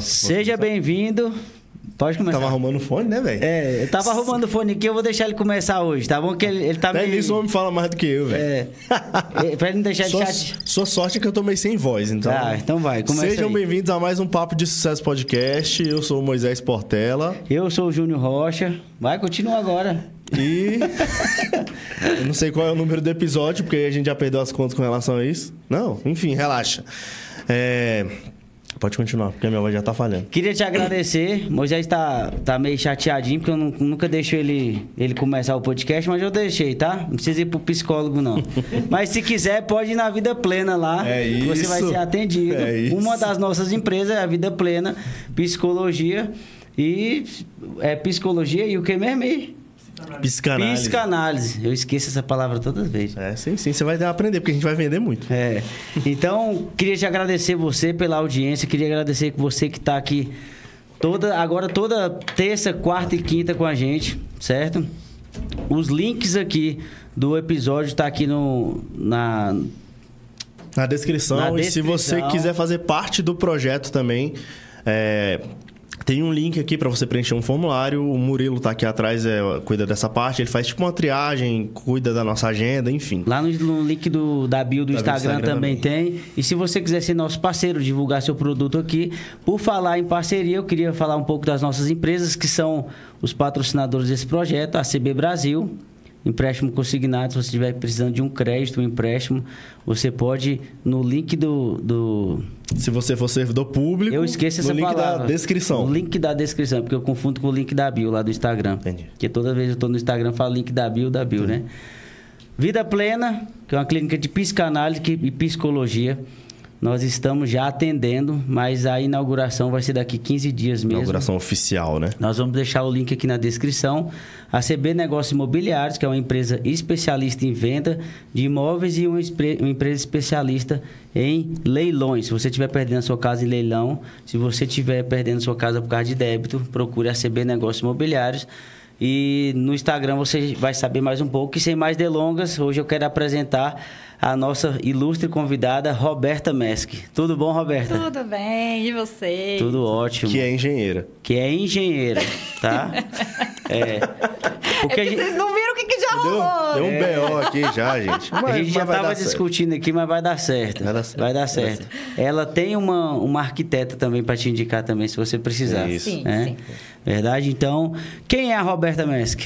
Nossa, Seja bem-vindo. Pode começar. Tava arrumando o fone, né, velho? É, eu tava arrumando o fone aqui, eu vou deixar ele começar hoje, tá bom? Que ele, ele tá Até meio... nisso o homem fala mais do que eu, velho. É. Pra ele não deixar Sua, chate... sua sorte é que eu tô meio sem voz, então. Ah, então vai, começa Sejam bem-vindos a mais um Papo de Sucesso Podcast. Eu sou o Moisés Portela. Eu sou o Júnior Rocha. Vai, continua agora. E. eu não sei qual é o número do episódio, porque a gente já perdeu as contas com relação a isso. Não, enfim, relaxa. É, Pode continuar, porque a minha voz já tá falhando. Queria te agradecer. Moisés tá, tá meio chateadinho, porque eu nu- nunca deixo ele, ele começar o podcast, mas eu deixei, tá? Não precisa ir pro psicólogo, não. mas se quiser, pode ir na Vida Plena lá. É que Você vai isso. ser atendido. É isso. Uma das nossas empresas é a Vida Plena, Psicologia. E é psicologia e o que mesmo? Psicanálise. Psicanálise. Eu esqueço essa palavra todas as vezes. É, sim, sim, você vai aprender, porque a gente vai vender muito. É. Então, queria te agradecer você pela audiência, queria agradecer você que está aqui toda agora toda terça, quarta e quinta com a gente, certo? Os links aqui do episódio tá aqui no na Na descrição, Na e se você quiser fazer parte do projeto também, é, tem um link aqui para você preencher um formulário. O Murilo tá aqui atrás, é, cuida dessa parte. Ele faz tipo uma triagem, cuida da nossa agenda, enfim. lá no, no link do, da bio do Da Instagram, Instagram também tem. E se você quiser ser nosso parceiro, divulgar seu produto aqui, por falar em parceria, eu queria falar um pouco das nossas empresas que são os patrocinadores desse projeto, a CB Brasil, empréstimo consignado, se você estiver precisando de um crédito, um empréstimo, você pode no link do, do Se você for servidor público, eu esqueço essa no link palavra. da descrição. O link da descrição, porque eu confundo com o link da bio lá do Instagram. Entendi. Porque toda vez eu tô no Instagram, falo link da bio, da bio, né? Vida Plena, que é uma clínica de psicanálise e psicologia. Nós estamos já atendendo, mas a inauguração vai ser daqui 15 dias mesmo. Inauguração oficial, né? Nós vamos deixar o link aqui na descrição. A CB Negócios Imobiliários, que é uma empresa especialista em venda de imóveis e uma, uma empresa especialista em leilões. Se você estiver perdendo a sua casa em leilão, se você estiver perdendo a sua casa por causa de débito, procure a CB Negócios Imobiliários. E no Instagram você vai saber mais um pouco. E sem mais delongas, hoje eu quero apresentar a nossa ilustre convidada, Roberta Mesk. Tudo bom, Roberta? Tudo bem, e você? Tudo ótimo Que é engenheira. que é engenheira, tá? É. Porque É a que gente, vocês não viram o que, que já rolou. deu um BO aqui já, gente. a Mas- gente já estava dar certo. discutindo aqui, mas vai dar certo. Vai dar certo. Vai dar Vai dar certo. Ela tem uma, uma arquiteta também para te indicar também, se você precisar. É isso. Sim, né? sim. Verdade? Então, quem é a Roberta Mesk?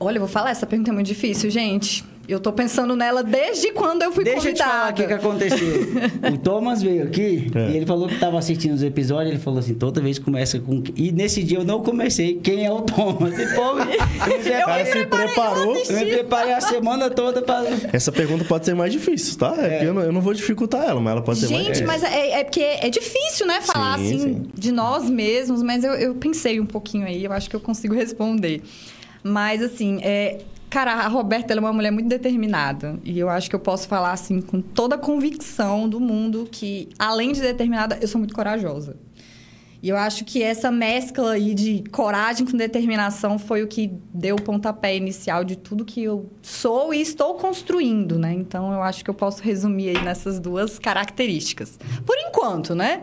Olha, eu vou falar, essa pergunta é muito difícil, gente. Eu tô pensando nela desde quando eu fui Deixa eu te falar convidada. o que, que aconteceu. o Thomas veio aqui É. e ele falou que estava assistindo os episódios. Ele falou assim: toda vez começa com. E nesse dia eu não comecei. Quem é o Thomas? E, pô, eu, cara se preparou. eu me preparei a semana toda para. Essa pergunta pode ser mais difícil, tá? É, porque eu não, eu não vou dificultar ela, mas ela pode ser mais Gente, difícil. mas é, é porque é difícil, né, falar Sim, assim sim. de nós mesmos, mas eu, eu pensei um pouquinho aí, eu acho que eu consigo responder. Mas, assim, é, cara, a Roberta é uma mulher muito determinada. E eu acho que eu posso falar, assim, com toda a convicção do mundo que, além de determinada, eu sou muito corajosa. E eu acho que essa mescla aí de coragem com determinação foi o que deu o pontapé inicial de tudo que eu sou e estou construindo, né? Então eu acho que eu posso resumir aí nessas duas características. Por enquanto, né?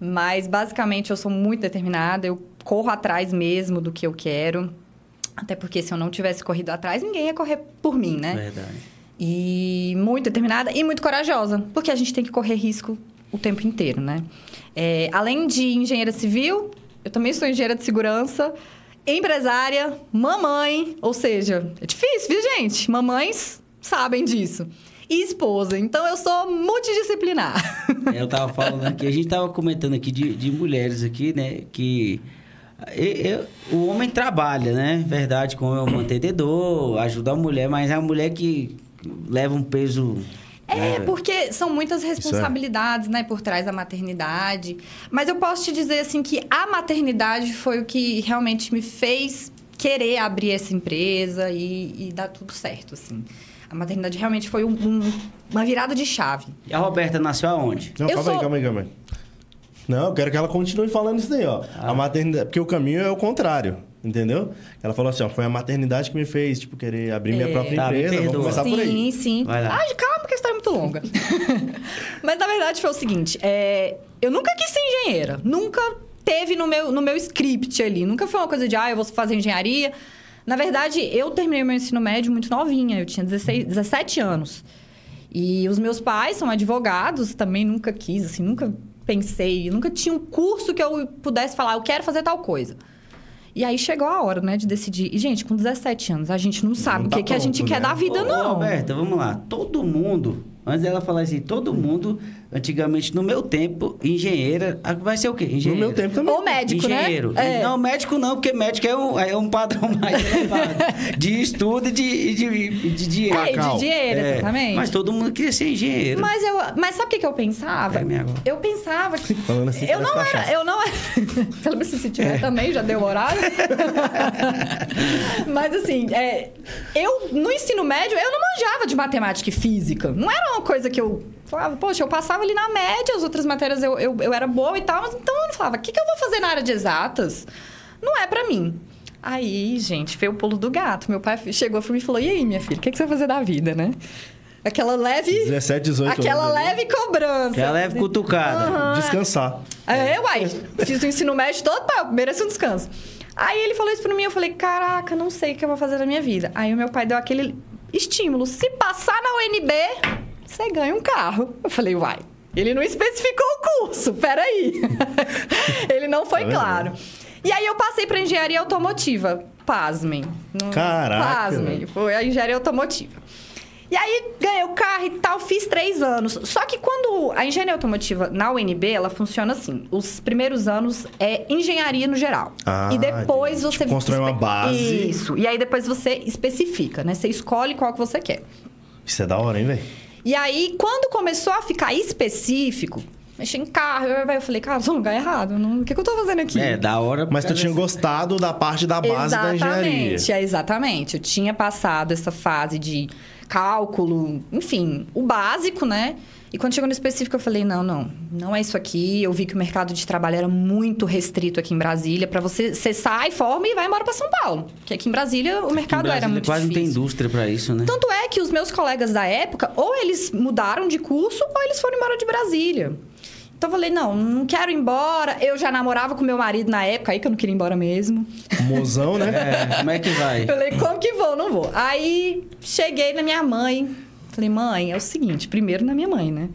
Mas basicamente eu sou muito determinada, eu corro atrás mesmo do que eu quero. Até porque se eu não tivesse corrido atrás, ninguém ia correr por mim, né? Verdade. E muito determinada e muito corajosa, porque a gente tem que correr risco o tempo inteiro, né? É, além de engenheira civil, eu também sou engenheira de segurança, empresária, mamãe, ou seja, é difícil, viu, gente? Mamães sabem disso. E esposa, então eu sou multidisciplinar. Eu tava falando aqui, a gente tava comentando aqui de, de mulheres aqui, né? Que e- e- o homem trabalha, né? Verdade, como é um mantenedor, ajuda a mulher, mas é a mulher que leva um peso. É, né? porque são muitas responsabilidades, né, por trás da maternidade. Mas eu posso te dizer, assim, que a maternidade foi o que realmente me fez querer abrir essa empresa e, e dar tudo certo, assim. A maternidade realmente foi um- um- uma virada de chave. E a Roberta nasceu aonde? Não, Eu calma aí, sou- calma aí, calma aí. Não, eu quero que ela continue falando isso daí, ó. Ah. A maternidade. Porque o caminho é o contrário, entendeu? Ela falou assim, ó, foi a maternidade que me fez, tipo, querer abrir minha É. própria Tá, empresa. Vamos começar por aí. Sim, sim. Vai lá. Ai, calma, que a história é muito longa. Mas na verdade foi o seguinte: é, eu nunca quis ser engenheira. Nunca teve no meu, no meu script ali. Nunca foi uma coisa de, ah, eu vou fazer engenharia. Na verdade, eu terminei meu ensino médio muito novinha. Eu tinha 16, 17 anos. E os meus pais são advogados, também nunca quis, assim, nunca pensei, nunca tinha um curso que eu pudesse falar, eu quero fazer tal coisa. E aí chegou a hora, né, de decidir. E, gente, com 17 anos, a gente não sabe Não o tá que, que a gente pronto, quer né? da vida, Ô, não. Roberta, vamos lá. Todo mundo, antes dela falar assim, todo mundo, antigamente, no meu tempo, engenheira, vai ser o quê? No Engenheiro. meu tempo também. Ou médico, Engenheiro. né? É. Não, médico não, porque médico é um, é um padrão mais elevado. de estudo e de, de, e de dinheiro. É, de dinheiro, É, exatamente. Mas todo mundo queria ser engenheiro. Mas, eu, mas sabe o que, eu pensava? É, minha avó. Eu pensava que. Falando assim, eu não cachaça. era. Eu não era. Pelo menos se tiver É. também, já deu horário. mas assim, é, eu no ensino médio, eu não manjava de matemática e física. Não era uma coisa que eu falava, poxa, eu passava ali na média, as outras matérias eu, eu, eu era boa e tal, mas então eu falava, o que, que eu vou fazer na área de exatas? Não é pra mim. Aí, gente, veio o pulo do gato. Meu pai chegou pra mim e falou: E aí, minha filha, o que, que você vai fazer da vida, né? Aquela leve. 17, 18 Aquela anos ali. leve cobrança. Que ela leve cutucada. Aham. Descansar. É, uai, fiz o ensino médio todo, pá, eu mereço um descanso. Aí ele falou isso pra mim, eu falei, caraca, não sei o que eu vou fazer na minha vida. Aí o meu pai deu aquele estímulo, se passar na UNB, você ganha um carro. Eu falei, uai, ele não especificou o curso, peraí. ele não foi Tá claro. E aí eu passei pra engenharia automotiva, pasmem. Caraca, Pasmem, foi a engenharia automotiva. E aí ganhei o carro e tal, fiz três anos. Só que quando a engenharia automotiva na UNB, ela funciona assim: os primeiros anos é engenharia no geral. Ah, e depois você constrói uma base. Isso. E aí depois você especifica, né? Você escolhe qual que você quer. Isso é da hora, hein, velho? E aí, quando começou a ficar específico, mexer em carro, eu, eu falei, cara, eu tô no lugar errado. não- O que, que eu tô fazendo aqui? É, da hora. Mas tu tinha gostado da parte da base da engenharia. Exatamente, é, exatamente. Eu tinha passado essa fase de cálculo, enfim, o básico, né? E quando chegou no específico, eu falei: não, não, não é isso aqui. Eu vi que o mercado de trabalho era muito restrito aqui em Brasília. Para você, você sai, forma e vai embora para São Paulo. Porque aqui em Brasília o mercado Em era Brasília muito quase não tem difícil. indústria pra isso, né? Tanto é que os meus colegas da época, ou eles mudaram de curso, ou eles foram embora de Brasília. Então eu falei, não, não quero ir embora. Eu já namorava com meu marido na época, aí que eu não queria ir embora mesmo. Mozão, né? É, como é que vai? Eu falei, como que vou? Não vou. Aí cheguei na minha mãe. Falei, mãe, é o seguinte, primeiro na minha mãe, né?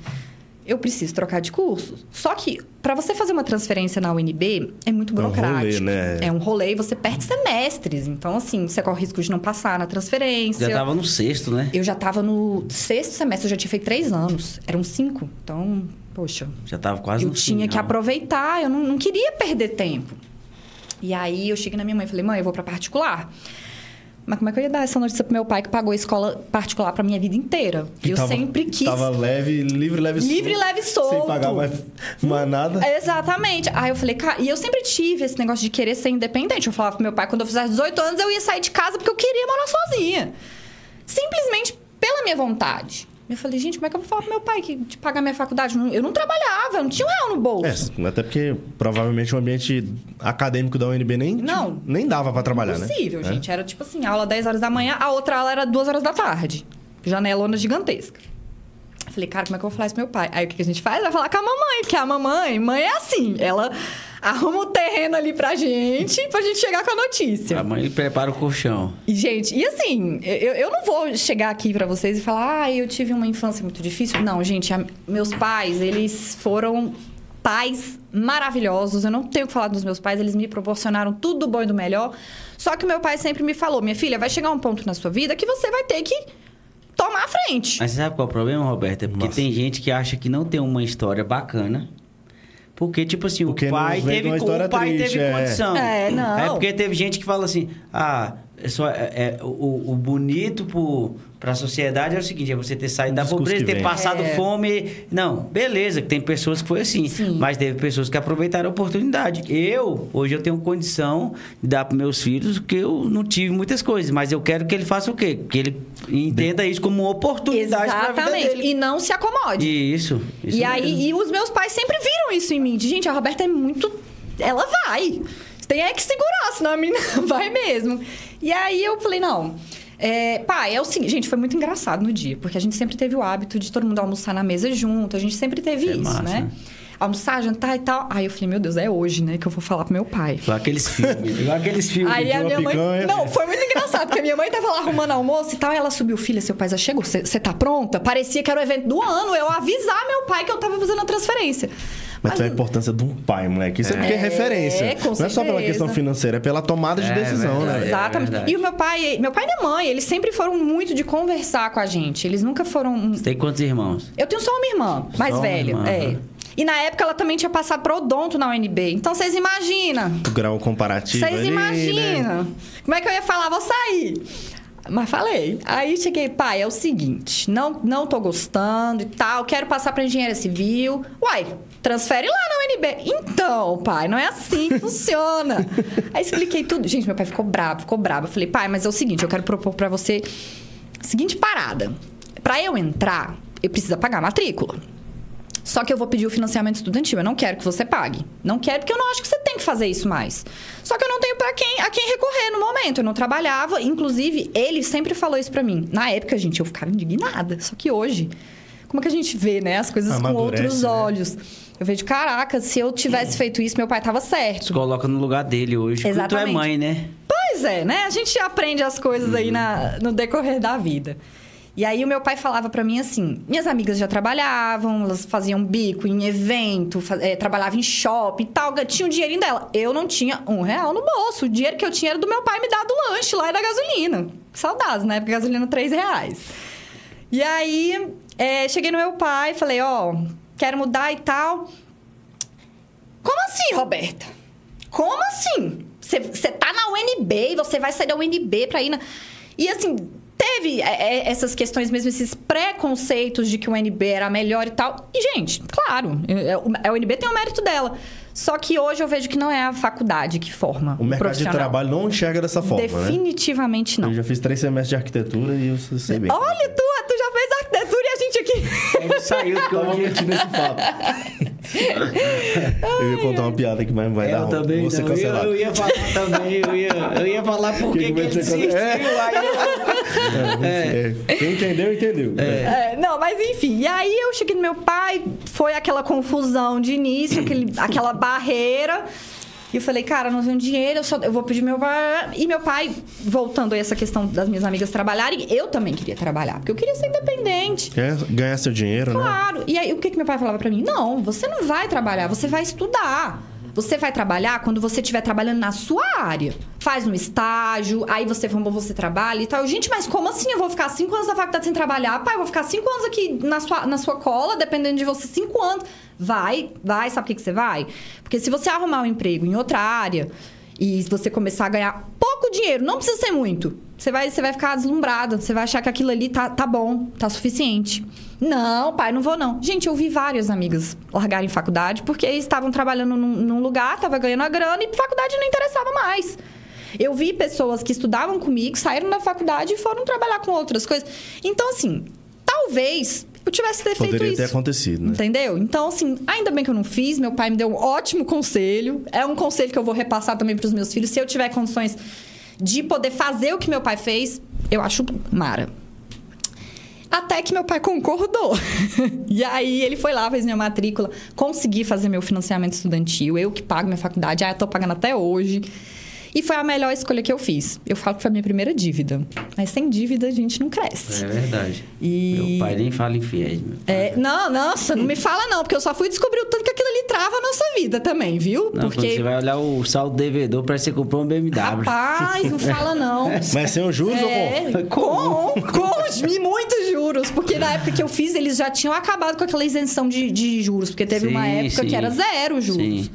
Eu preciso trocar de curso. Só que, para você fazer uma transferência na UNB, é muito É um burocrático. rolê, né? É um rolê e você perde semestres. Então, assim, você corre risco de não passar na transferência. Já tava no sexto, né? Eu já tava no sexto semestre, eu já tinha feito três anos. Eram cinco. Então, poxa, Já tava quase eu no tinha que final. aproveitar, eu não, não queria perder tempo. E aí eu cheguei na minha mãe e falei, mãe, eu vou pra particular. Mas como é que eu ia dar essa notícia pro meu pai que pagou a escola particular pra minha vida inteira? Que eu tava- sempre quis. Tava leve, livre, leve, Livre, leve, solto. Sem pagar mais, mais nada. Exatamente. Aí eu falei, cara, e eu sempre tive esse negócio de querer ser independente. Eu falava pro meu pai, quando eu fizesse 18 anos, eu ia sair de casa porque eu queria morar sozinha. Simplesmente pela minha vontade. Eu falei, gente, como é que eu vou falar pro meu pai que de pagar minha faculdade? Eu não trabalhava, eu não tinha um real no bolso. É, até porque provavelmente o ambiente acadêmico da UNB nem, Não. tipo, nem dava pra trabalhar, né? Impossível, É. gente. Era tipo assim, aula 10 horas da manhã, a outra aula era 2 horas da tarde. Janelona gigantesca. Falei, cara, como é que eu vou falar isso pro meu pai? Aí o que que a gente faz? Vai falar com a mamãe, porque a mamãe, mãe é assim, ela arruma o terreno ali pra gente, pra gente chegar com a notícia. A mãe prepara o colchão. E, gente, e assim, eu, eu não vou chegar aqui pra vocês e falar, ah, eu tive uma infância muito difícil. Não, gente, a- meus pais, eles foram pais maravilhosos. Eu não tenho o que falar dos meus pais, eles me proporcionaram tudo do bom e do melhor. Só que o meu pai sempre me falou, minha filha, vai chegar um ponto na sua vida que você vai ter que tomar a frente. Mas você sabe qual é o problema, Roberto? É porque Nossa. tem gente que acha que não tem uma história bacana. Porque, tipo assim, Porque o pai teve, o pai triste, teve é. condição. É, não. É porque teve gente que fala assim: ah, é só, é, é, o, o bonito pro, pra sociedade é o seguinte: é você ter saído Um da pobreza, ter vem. passado É. fome. Não, beleza, que tem pessoas que foi assim. Sim. Mas teve pessoas que aproveitaram a oportunidade. Eu, hoje, eu tenho condição de dar para meus filhos que eu não tive muitas coisas, mas eu quero que ele faça o quê? Que ele entenda isso como uma oportunidade para a vida Exatamente. dele. E não se acomode. Isso. isso e aí, mesmo. e os meus pais sempre viram isso em mim. De, gente, a Roberta é muito. Ela vai. Tem é que segurar, senão a menina vai mesmo. E aí eu falei, não. É, pai, é o seguinte, gente, foi muito engraçado no dia, porque a gente sempre teve o hábito de todo mundo almoçar na mesa junto, a gente sempre teve É isso, massa, né? né? almoçar, jantar e tal. Aí eu falei, meu Deus, é hoje, né, que eu vou falar pro meu pai. Igual aqueles filmes. Igual aqueles filmes. Aí a minha mãe. picanha. Não, foi muito engraçado, porque a minha mãe tava lá arrumando almoço e tal. E ela subiu, filha, seu pai já chegou, você tá pronta? Parecia que era o evento do ano, eu avisar meu pai que eu tava fazendo a transferência. Mas, a importância de um pai, moleque. Isso é, porque é É, referência. com não é só pela questão financeira, é pela tomada de É, decisão, verdade. né? Exatamente. verdade. e o meu pai, meu pai e minha mãe, eles sempre foram muito de conversar com a gente. Eles nunca foram. Você tem quantos irmãos? Eu tenho só uma irmã, mais Só uma velha. irmã, é. né? E na época ela também tinha passado pro odonto na UNB. Então vocês imaginam. O grau comparativo Vocês né? imaginam. Como é que eu ia falar? Vou sair. Mas falei. Aí cheguei, pai, é o seguinte, não, não tô gostando e tal, quero passar pra engenharia civil. Uai, transfere lá na UNB. Então, pai, não é assim que funciona. Aí expliquei tudo. Gente, meu pai ficou bravo, ficou bravo. Eu falei, pai, mas é o seguinte, eu quero propor pra você a seguinte parada. Pra eu entrar, eu preciso pagar a matrícula. Só que eu vou pedir o financiamento estudantil. Eu não quero que você pague. Não quero porque eu não acho que você tem que fazer isso mais. Só que eu não tenho para quem, a quem recorrer no momento. Eu não trabalhava. Inclusive, ele sempre falou isso para mim. Na época, gente, eu ficava indignada. Só que hoje, como é que a gente vê, né, as coisas com Amadurece, outros né? olhos? Eu vejo, caraca, se eu tivesse feito isso, meu pai tava Se certo. coloca no lugar dele hoje. Porque Tu é Exatamente. mãe, né? Pois é, né? A gente aprende as coisas aí na, no decorrer da vida. E aí o meu pai falava pra mim assim: minhas amigas já trabalhavam, elas faziam bico em evento, fa- eh, trabalhavam em shopping e tal, tinha o dinheirinho dela. Eu não tinha um real no bolso. O dinheiro que eu tinha era do meu pai me dar do lanche lá e da gasolina. Saudades, época a gasolina três reais. E aí, eh, cheguei no meu pai falei, ó, quero mudar e tal. Como assim, Roberta? Como assim? Você tá na UNB você vai sair da UNB pra ir na... E assim, teve é, é, essas questões mesmo, esses preconceitos de que o UNB era melhor e tal. E, gente, claro, é, é, o- a UNB tem o mérito dela. Só que hoje eu vejo que não é a faculdade que forma O mercado de trabalho não enxerga dessa forma, né? Definitivamente não. Eu já fiz três semestres de arquitetura e eu sei bem. Olha, tu, tu já fez arquitetura e gente aqui... Ele saiu porque Tava hoje... mentindo esse fato. eu ia contar uma piada aqui, mas não vai dar Eu ruim. também Vou ser não. Eu, cancelado. eu ia falar também. Eu ia, eu ia falar por Que que que que vai ele desistiu. quando- Aí É, Quem entendeu, entendeu. É, não, mas enfim. E aí eu cheguei no meu pai, foi aquela confusão de início, aquele, aquela barreira. E eu falei, cara, não tenho dinheiro, eu, só, eu vou pedir meu pai. E meu pai, voltando a essa questão das minhas amigas trabalharem, eu também queria trabalhar, porque eu queria ser independente. Quer ganhar seu dinheiro, né? Claro. E aí, o que, que meu pai falava pra mim? Não, você não vai trabalhar, você vai estudar. Você vai trabalhar quando você estiver trabalhando na sua área. Faz um estágio, aí você vamos você trabalha e tal. Gente, mas como assim? Eu vou ficar cinco anos na faculdade sem trabalhar? Pai, eu vou ficar cinco anos aqui na sua, na sua cola, dependendo de você, cinco anos. Vai, vai, sabe por que, que você vai? Porque se você arrumar um emprego em outra área e você começar a ganhar pouco dinheiro, não precisa ser muito. Você vai, você vai ficar deslumbrada, você vai achar que aquilo ali tá, tá bom, tá suficiente. Não, pai, não vou não. Gente, eu vi várias amigas largarem faculdade porque estavam trabalhando num, num lugar, tava ganhando a grana e faculdade não interessava mais. Eu vi pessoas que estudavam comigo, saíram da faculdade e foram trabalhar com outras coisas. Então, assim, talvez eu tivesse ter feito Poderia isso. ter acontecido, né? Entendeu? Então, assim, ainda bem que eu não fiz. Meu pai me deu um ótimo conselho. É um conselho que eu vou repassar também para os meus filhos. Se eu tiver condições de poder fazer o que meu pai fez, eu acho mara. Até que meu pai concordou. e aí ele foi lá, fez minha matrícula, consegui fazer meu financiamento estudantil, eu que pago minha faculdade, ah, eu tô pagando até hoje. E foi a melhor escolha que eu fiz. Eu falo que foi a minha primeira dívida. Mas sem dívida a gente não cresce. É verdade. E- Meu pai nem fala em fiéis, meu. É, não, nossa, não me fala não, porque eu só fui descobrir o tanto que aquilo ali trava a nossa vida também, viu? Não, porque, você vai olhar o saldo devedor, que você comprou um BMW. rapaz, não fala não. Mas sem os juros ou É, com? com, com e muitos juros. Porque na época que eu fiz, eles já tinham acabado com aquela isenção de, de juros. Porque teve uma Sim, época sim. que era zero juros. Sim.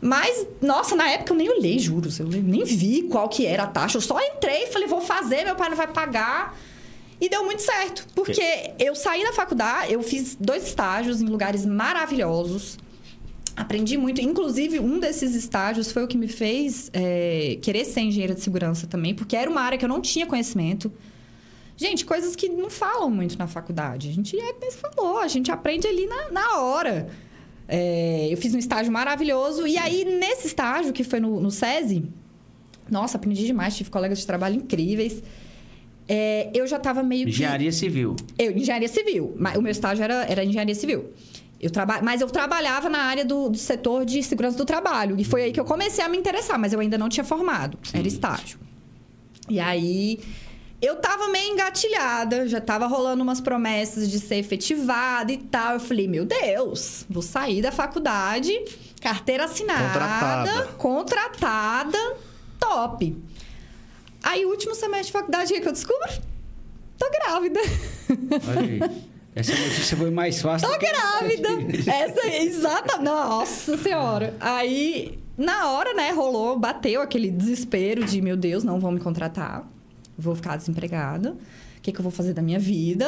Mas, nossa, na época eu nem olhei juros. Eu nem vi qual que era a taxa. Eu só entrei e falei, vou fazer, meu pai não vai pagar. E deu muito certo. Porque eu saí da faculdade, eu fiz dois estágios em lugares maravilhosos. Aprendi muito. Inclusive, um desses estágios foi o que me fez é, querer ser engenheira de segurança também, porque era uma área que eu não tinha conhecimento. Gente, coisas que não falam muito na faculdade. A gente é como você falou, a gente aprende ali na, na hora. É, eu fiz um estágio maravilhoso. E aí, nesse estágio, que foi no, no SESI, nossa, aprendi demais, tive colegas de trabalho incríveis. É, eu já estava meio que. Engenharia civil. Eu, engenharia civil. Mas o meu estágio era, era engenharia civil. Eu traba... Mas eu trabalhava na área do, do setor de segurança do trabalho. E foi aí que eu comecei a me interessar, mas eu ainda não tinha formado. Era estágio. E aí eu tava meio engatilhada, já tava rolando umas promessas de ser efetivada e tal. Eu falei, meu Deus, vou sair da faculdade, carteira assinada, Contratada. contratada top. Aí, último semestre de faculdade, o que eu descubro? Tô grávida. Olha aí. Essa notícia foi mais fácil. Tô grávida. Essa é exata. Nossa senhora. Aí, na hora, né, rolou, bateu aquele desespero de, meu Deus, não vão me contratar. Vou ficar desempregada. O que, que eu vou fazer da minha vida?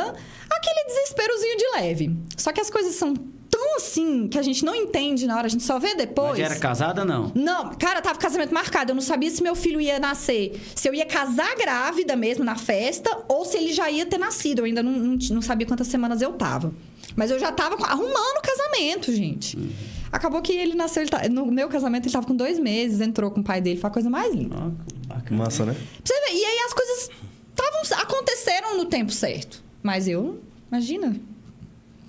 Aquele desesperozinho de leve. Só que as coisas são tão assim que a gente não entende na hora, a gente só vê depois. Mas era casada, não? Não, cara, tava casamento marcado. Eu não sabia se meu filho ia nascer. Se eu ia casar grávida mesmo na festa ou se ele já ia ter nascido. Eu ainda não, não, não sabia quantas semanas eu tava. Mas eu já tava arrumando o casamento, gente. Acabou que ele nasceu. ele tá- no meu casamento, ele tava com dois meses, entrou com o pai dele. Foi a coisa mais linda. Que bacana. Massa, né? Você ver. E aí as coisas tavam, aconteceram no tempo certo. Mas eu, imagina,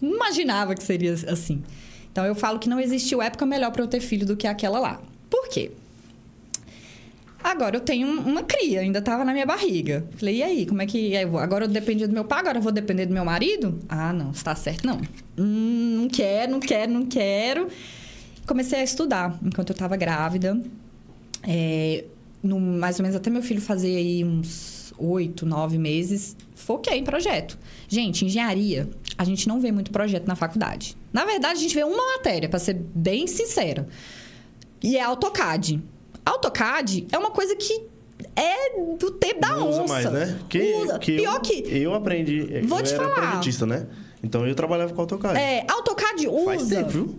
não imaginava que seria assim. Então eu falo que não existiu época melhor para eu ter filho do que aquela lá. Por quê? Agora eu tenho um- uma cria, ainda tava na minha barriga. Falei, e aí, como é que. aí eu vou- Agora eu dependia do meu pai, agora eu vou depender do meu marido? Ah, não, está certo, não. Hum, não quero, não quero, não quero. Comecei a estudar enquanto eu tava grávida. É, no, mais ou menos até meu filho fazer aí uns oito, nove meses, foquei em projeto. Gente, engenharia, a gente não vê muito projeto na faculdade. Na verdade, a gente vê uma matéria, para ser bem sincera. E é AutoCAD. AutoCAD é uma coisa que é do tempo da onça. mais, né? Que, Usa. que Pior eu, que... Eu aprendi. Vou eu te era falar. projetista, né? Então eu trabalhava com AutoCAD. É, AutoCAD usa... Faz tempo, viu?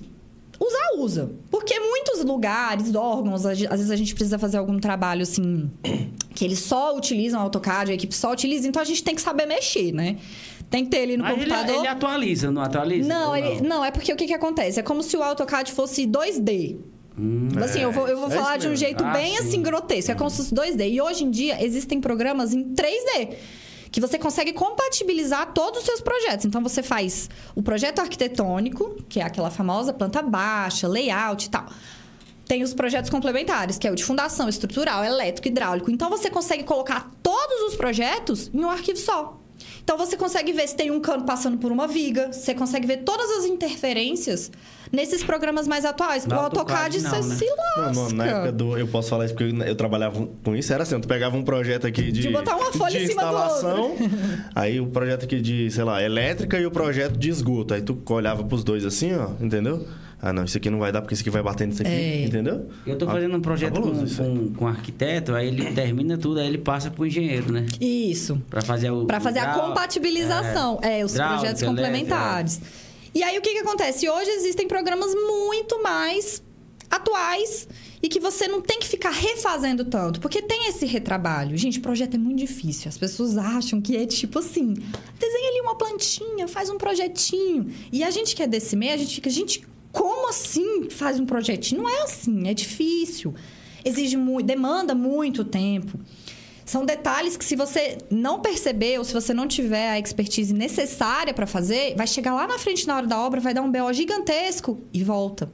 Usar, usa. Porque muitos lugares, órgãos, às vezes a gente precisa fazer algum trabalho assim, que eles só utilizam AutoCAD, a equipe só utiliza, então a gente tem que saber mexer, né? Tem que ter ele no Mas ele, computador. ele atualiza, não atualiza? Não, ele- não, é porque o que, que acontece? É como se o AutoCAD fosse 2D. Hum, Assim, eu vou, eu vou é falar de um jeito Ah, bem sim. assim grotesco. É como se fosse 2D. E hoje em dia existem programas em 3D que você consegue compatibilizar todos os seus projetos. Então você faz o projeto arquitetônico, que é aquela famosa planta baixa, layout e tal. Tem os projetos complementares, que é o de fundação, estrutural, elétrico, hidráulico. Então você consegue colocar todos os projetos em um arquivo só. Então você consegue ver se tem um cano passando por uma viga, você consegue ver todas as interferências nesses programas mais atuais. No o AutoCAD, AutoCAD não, você né? se Não, lasca. não, na época do. Eu posso falar isso porque eu, eu trabalhava com isso. Era assim: tu pegava um projeto aqui de. De botar uma folha de em cima do instalação, aí o projeto aqui de, sei lá, elétrica e o projeto de esgoto. Aí tu olhava pros dois assim, ó, entendeu? Ah, não, isso aqui não vai dar porque isso aqui vai batendo nisso aqui, É. entendeu? Eu tô fazendo um projeto com, Fabuloso isso com, com arquiteto, aí ele termina tudo, aí ele passa pro engenheiro, né? Isso. Pra fazer o. Para fazer a hidráulico, compatibilização. É, os hidráulico, projetos elétrico, complementares. E aí, o que, que acontece? Hoje existem programas muito mais atuais e que você não tem que ficar refazendo tanto, porque tem esse retrabalho. Gente, projeto é muito difícil. As pessoas acham que é tipo assim: desenha ali uma plantinha, faz um projetinho. E a gente que é desse meio, a gente fica, gente, como assim faz um projetinho? Não é assim, é difícil. Exige muito, demanda muito tempo. São detalhes que, se você não perceber ou se você não tiver a expertise necessária para fazer, vai chegar lá na frente na hora da obra, vai dar um BO gigantesco e volta.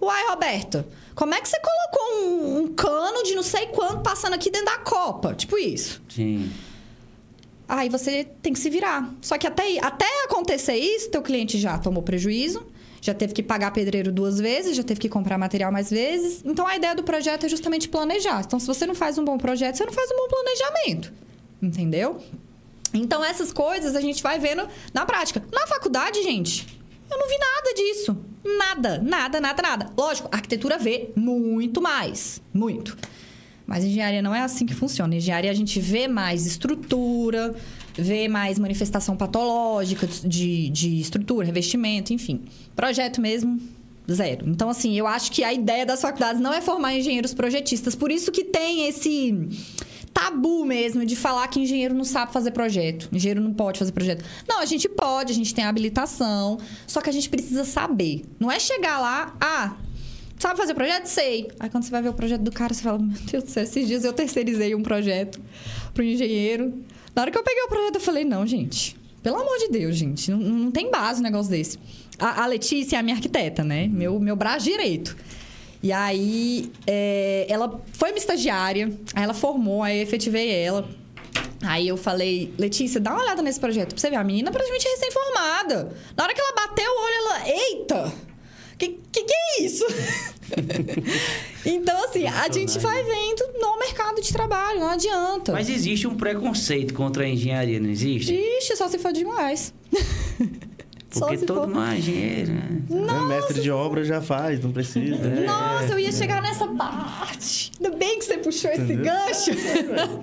Uai, Roberta, como é que você colocou um, um cano de não sei quanto passando aqui dentro da copa? Tipo isso. Sim. Aí você tem que se virar. Só que até, até acontecer isso, teu cliente já tomou prejuízo, já teve que pagar pedreiro duas vezes, já teve que comprar material mais vezes. Então a ideia do projeto é justamente planejar. Então, se você não faz um bom projeto, você não faz um bom planejamento. Entendeu? Então, essas coisas a gente vai vendo na prática. Na faculdade, gente, eu não vi nada disso. Nada, nada, nada, nada. Lógico, a arquitetura vê muito mais. Muito. Mas engenharia não é assim que funciona. Engenharia a gente vê mais estrutura, vê mais manifestação patológica de, de estrutura, revestimento, enfim. Projeto mesmo, zero. Então, assim, eu acho que a ideia das faculdades não é formar engenheiros projetistas. Por isso que tem esse tabu mesmo de falar que engenheiro não sabe fazer projeto. Engenheiro não pode fazer projeto. Não, a gente pode, a gente tem habilitação, só que a gente precisa saber. Não é chegar lá, ah, sabe fazer projeto? Sei. Aí quando você vai ver o projeto do cara, você fala, meu Deus do céu, esses dias eu terceirizei um projeto para um engenheiro. Na hora que eu peguei o projeto, eu falei, não, gente, Pelo amor de Deus, gente. Não, não tem base um negócio desse. A, a Letícia é a minha arquiteta, né? Meu, meu braço direito. E aí, é, ela foi minha estagiária, aí ela formou, aí eu efetivei ela. Aí eu falei, Letícia, dá uma olhada nesse projeto pra você ver. A menina praticamente recém-formada. Na hora que ela bateu o olho, ela. Eita! Que, que que é isso? então, assim, a gente vai vendo no mercado de trabalho, não adianta. Mas existe um preconceito contra a engenharia, não existe? Ixi, só se for demais. Só Porque se todo for. mundo é engenheiro, né? Né? Mestre de obra já faz, não precisa. né? Nossa, eu ia chegar nessa parte. Ainda bem que você puxou esse gancho.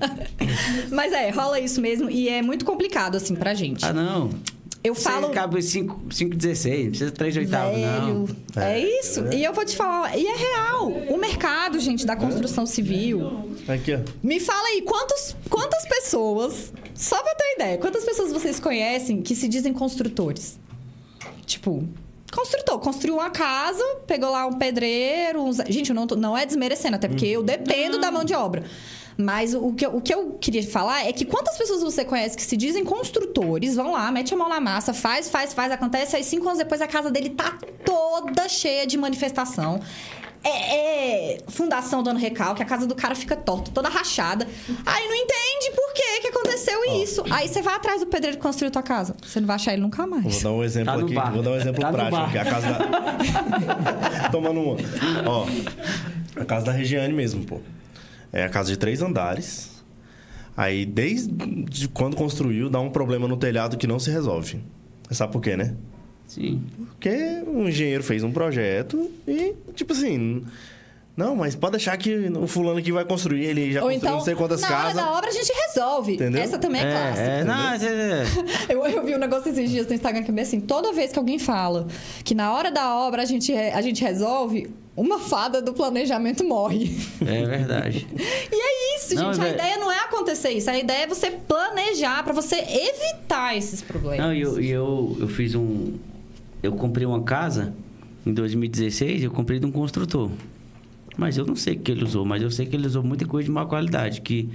Mas é, rola isso mesmo e é muito complicado, assim, pra gente. Ah, não. Eu Você falo. cabe 5,16, não precisa 3 oitavos, não. Velho, é isso. E eu vou te falar, e é real. O mercado, gente, da construção civil. Aqui, ó. Me fala aí, quantos, quantas pessoas, só pra ter ideia, quantas pessoas vocês conhecem que se dizem construtores? Tipo, construtor, construiu uma casa, pegou lá um pedreiro, uns... gente, eu não, tô- não é desmerecendo, até porque eu dependo da mão de obra. Mas o que, eu, o que eu queria falar é que quantas pessoas você conhece que se dizem construtores, vão lá, mete a mão na massa, faz, faz, faz, acontece, aí cinco anos depois a casa dele tá toda cheia de manifestação. É, é fundação dando recalque, a casa do cara fica torta, toda rachada. Aí não entende por que que aconteceu isso. Aí você vai atrás do pedreiro que construiu tua casa. Você não vai achar ele nunca mais. Vou dar um exemplo Tá aqui. bar. Vou dar um exemplo Tá prático aqui. A casa da. Tomando uma. Ó. A casa da Regiane mesmo, pô. É a casa de três andares. Aí, desde quando construiu, dá um problema no telhado que não se resolve. Você sabe por quê, né? Sim. Porque um engenheiro fez um projeto e, tipo assim. Não, mas pode deixar que o fulano que vai construir, ele já Ou construiu então, não sei quantas na casas. hora da obra a gente resolve. Entendeu? Essa também é, clássica. É, não, é, Eu, eu vi um negócio esses dias no Instagram que é assim: toda vez que alguém fala que na hora da obra a gente, a gente resolve, uma fada do planejamento morre. é verdade. E é isso, Não, gente. a velho. ideia não é acontecer isso. A ideia é você planejar pra você evitar esses problemas. Não, e eu, eu, eu fiz um. Eu comprei uma casa em 2016, eu comprei de um construtor. Mas eu não sei o que ele usou, mas eu sei que ele usou muita coisa de má qualidade. Que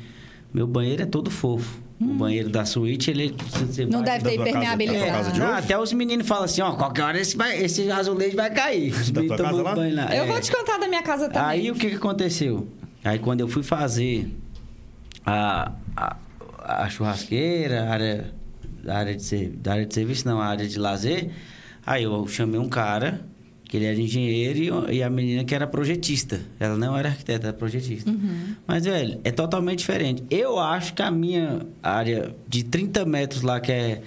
meu banheiro é todo fofo. O banheiro da suíte, ele. você Hum. não deve ter impermeabilizado. casa Não, hoje? até os meninos falam assim, ó, qualquer hora esse, vai, esse azulejo vai cair. Os Da meninos tua casa lá? banho lá. Eu É. vou te contar da minha casa também. Aí o que, que aconteceu? Aí quando eu fui fazer a, a, a churrasqueira, a área, a área de, da área de serviço, não, a área de lazer, aí eu chamei um cara, que ele era engenheiro, e, e a menina que era projetista. Ela não era arquiteta, era projetista. Mas, velho, é totalmente diferente. Eu acho que a minha área de 30 metros lá, que é,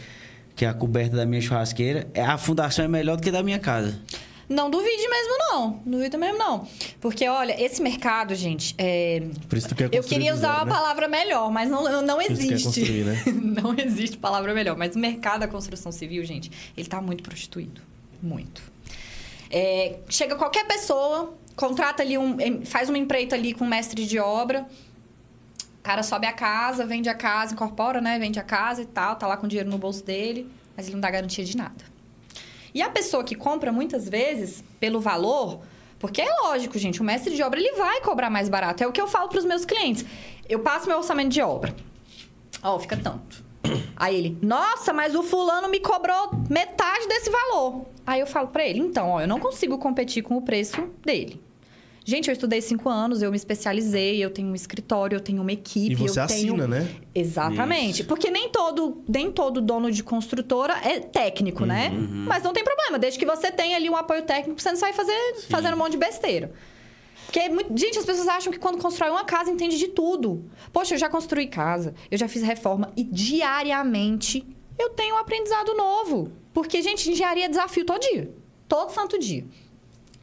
que é a coberta da minha churrasqueira, é- a fundação é melhor do que da minha casa. Não duvide mesmo, não. Não duvide mesmo, não. Porque, olha, esse mercado, gente, é... Por isso tu quer Eu queria usar zero, uma né? palavra melhor, mas não, não isso que quer existe. construir, né? não existe palavra melhor. Mas o mercado da construção civil, gente, ele tá muito prostituído. Muito. É, chega qualquer pessoa, contrata ali um. faz uma empreita ali com um mestre de obra. O cara sobe a casa, vende a casa, incorpora, né? Vende a casa e tal, tá lá com dinheiro no bolso dele, mas ele não dá garantia de nada. E a pessoa que compra, muitas vezes, pelo valor, porque é lógico, gente, o mestre de obra ele vai cobrar mais barato. É o que eu falo para os meus clientes. Eu passo meu orçamento de obra. Ó, fica tanto. Aí ele, nossa, mas o fulano me cobrou metade desse valor. Aí eu falo para ele, então, ó, eu não consigo competir com o preço dele. Gente, eu estudei cinco anos, eu me especializei, eu tenho um escritório, eu tenho uma equipe. E você eu tenho... assina, né? Exatamente. Porque nem todo, nem todo dono de construtora é técnico, né? Uhum. Mas não tem problema, desde que você tenha ali um apoio técnico, você não sai fazer, fazendo um monte de besteira. Porque, muito- gente, as pessoas acham que quando constrói uma casa entende de tudo. Poxa, eu já construí casa, eu já fiz reforma e diariamente eu tenho um aprendizado novo. Porque, gente, engenharia é desafio todo dia. Todo santo dia.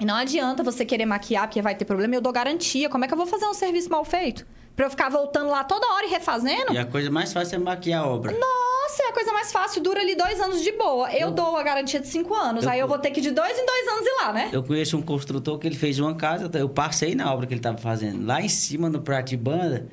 E não adianta você querer maquiar porque vai ter problema, eu dou garantia. Como é que eu vou fazer um serviço mal feito? Pra eu ficar voltando lá toda hora e refazendo? E a coisa mais fácil é maquiar a obra. Nossa, é a coisa mais fácil, dura ali dois anos de boa. Eu, dou a garantia de cinco anos, Eu- aí eu vou ter que de dois em dois anos ir lá, né? Eu conheço um construtor que ele fez uma casa, eu passei na obra que ele estava fazendo. Lá em cima, no prato de banda,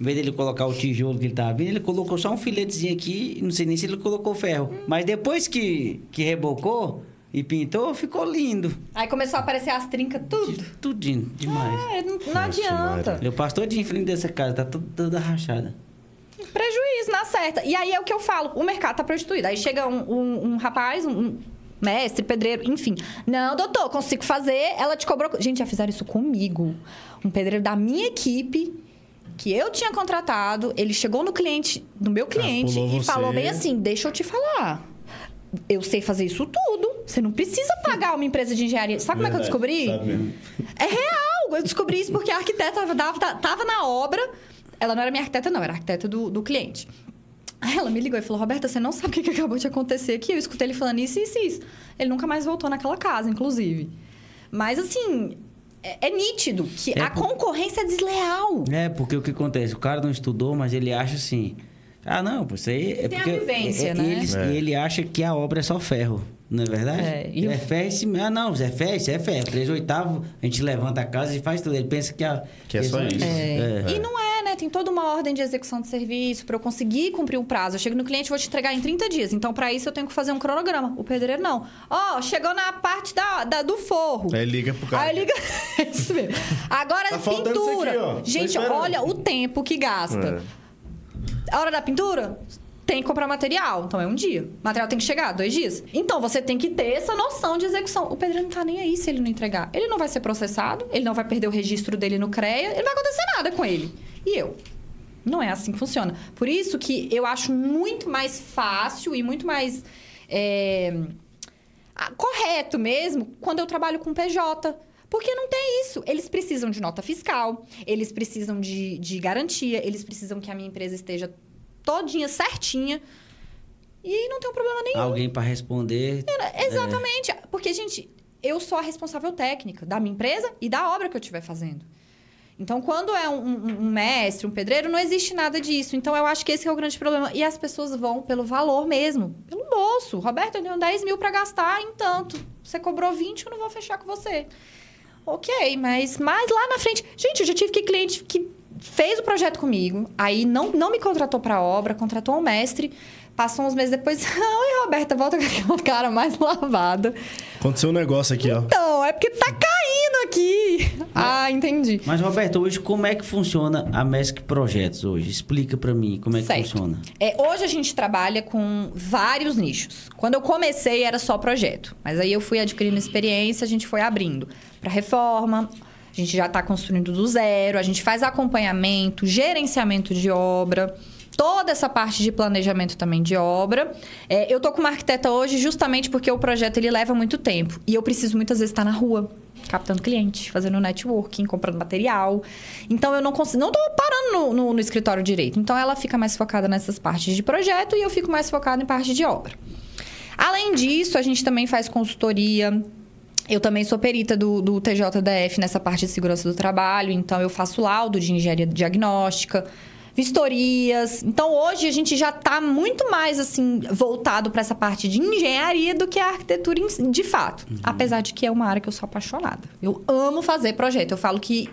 em vez dele colocar o tijolo que ele estava vindo, ele colocou só um filetezinho aqui, não sei nem se ele colocou ferro. Mas depois que, que rebocou e pintou, ficou lindo. Aí começou a aparecer as trincas, tudo. Tudinho, demais. É, não, não adianta. Eu passo todo dia em frente dessa casa, tá toda, toda rachada. Prejuízo, na certa. E aí é o que eu falo, o mercado tá prostituído. Aí chega um, um, um rapaz, um mestre, pedreiro, enfim. Não, doutor, consigo fazer. Ela te cobrou. Gente, já fizeram isso comigo. Um pedreiro da minha equipe, que eu tinha contratado, ele chegou no cliente, no meu cliente, pulou e você. falou bem assim: deixa eu te falar. Eu sei fazer isso tudo. Você não precisa pagar uma empresa de engenharia. Sabe como é que eu descobri? Sabe. É real! Eu descobri isso porque a arquiteta tava, tava na obra. Ela não era minha arquiteta, não, era a arquiteta do, do cliente. Aí ela me ligou e falou: Roberta, você não sabe o que, que acabou de acontecer aqui. Eu escutei ele falando isso, isso, isso. Ele nunca mais voltou naquela casa, inclusive. Mas assim, é, é nítido que É a por- concorrência é desleal. É, porque o que acontece? O cara não estudou, mas ele acha assim. Ah, não, isso aí é Tem a porque. vivência, é- né? Ele, É. ele acha que a obra é só ferro, não é verdade? É, e é o- ferro em cima. Ah, não, é ferro, isso é ferro. Três oitavos, a gente levanta a casa e faz tudo. Ele pensa que, a, Que é só isso. É. É. E não é? Tem toda uma ordem de execução de serviço para eu conseguir cumprir o prazo. Eu chego no cliente vou te entregar em 30 dias. Então, para isso, eu tenho que fazer um cronograma. O pedreiro não. Ó, chegou na parte da, da- do forro. Aí liga pro cara. Aí liga. isso mesmo. Agora, Tá pintura. aqui, ó. Gente, olha o tempo que gasta. É. A hora da pintura? Tem que comprar material. Então é um dia. O material tem que chegar, dois dias. Então você tem que ter essa noção de execução. O pedreiro não tá nem aí se ele não entregar. Ele não vai ser processado, ele não vai perder o registro dele no CREA, ele não vai acontecer nada com ele. E eu? Não é assim que funciona. Por isso que eu acho muito mais fácil e muito mais é, ah, correto mesmo quando eu trabalho com PJ. Porque não tem isso. Eles precisam de nota fiscal, eles precisam de, de garantia, eles precisam que a minha empresa esteja todinha certinha. E não tem um problema nenhum. Alguém para responder. Exatamente. Porque, gente, eu sou a responsável técnica da minha empresa e da obra que eu estiver fazendo. Então, quando é um, um- mestre, um pedreiro, não existe nada disso. Então, eu acho que esse é o grande problema. E as pessoas vão pelo valor mesmo, pelo bolso. Roberto, eu tenho 10 mil para gastar em tanto. Você cobrou 20, eu não vou fechar com você. Ok, mas mais lá na frente. Gente, eu já tive que cliente que fez o projeto comigo, aí não, não me contratou para obra, contratou um mestre. Passou uns meses depois, oi, Roberta, volta com aquela cara mais lavada. Aconteceu um negócio aqui, ó. Então, é porque tá caindo aqui. Ah, entendi. Mas, Roberto, hoje como é que funciona a MESC Projetos hoje? Explica para mim como é que Certo. funciona. É, hoje a gente trabalha com vários nichos. Quando eu comecei era só projeto, mas aí eu fui adquirindo experiência, a gente foi abrindo para reforma. A gente já está construindo do zero, a gente faz acompanhamento, gerenciamento de obra, toda essa parte de planejamento também de obra. É, eu tô com uma arquiteta hoje justamente porque o projeto ele leva muito tempo e eu preciso muitas vezes estar na rua captando cliente, fazendo networking, comprando material. Então eu não consigo, não tô parando no, no- no escritório direito. Então ela fica mais focada nessas partes de projeto e eu fico mais focada em parte de obra. Além disso, a gente também faz consultoria. Eu também sou perita do, do TJDF nessa parte de segurança do trabalho, então eu faço laudo de engenharia diagnóstica, vistorias. Então hoje a gente já está muito mais assim voltado para essa parte de engenharia do que a arquitetura de fato. Apesar de que é uma área que eu sou apaixonada. Eu amo fazer projeto. Eu falo que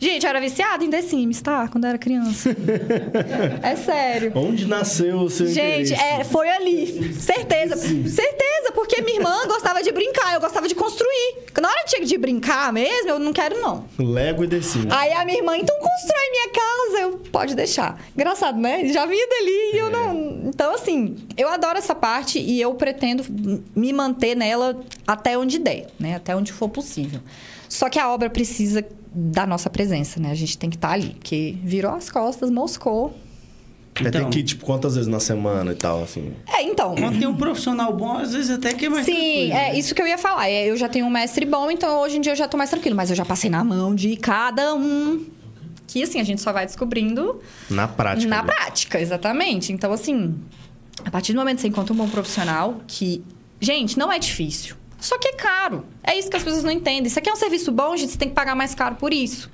Gente, eu era viciada em The Sims, tá? Quando eu era criança. é sério. Onde nasceu o seu Gente, interesse? é, foi ali. Certeza. Certeza, porque minha irmã gostava de brincar, eu gostava de construir. Na hora de de brincar mesmo, eu não quero, não. Lego e The Sims. Aí a minha irmã, então constrói minha casa. Eu, pode deixar. Engraçado, né? Já vinha dali e eu não. Então, assim, eu adoro essa parte e eu pretendo me manter nela até onde der, né? Até onde for possível. Só que a obra precisa da nossa presença, né? A gente tem que estar ali, porque virou as costas, moscou. É, Então- tem que ir, tipo, quantas vezes na semana e tal, assim. É, então. Quando tem um profissional bom, às vezes até que é mais Sim, tranquilo, é né? isso que eu ia falar. É, Eu já tenho um mestre bom, então hoje em dia eu já tô mais tranquilo. Mas eu já passei na mão de cada um. Que assim, a gente só vai descobrindo Na prática. na né? prática, exatamente. Então, assim, a partir do momento que você encontra um bom profissional, que, gente, não é difícil. Só que é caro. É isso que as pessoas não entendem. Isso aqui é um serviço bom, gente, você tem que pagar mais caro por isso.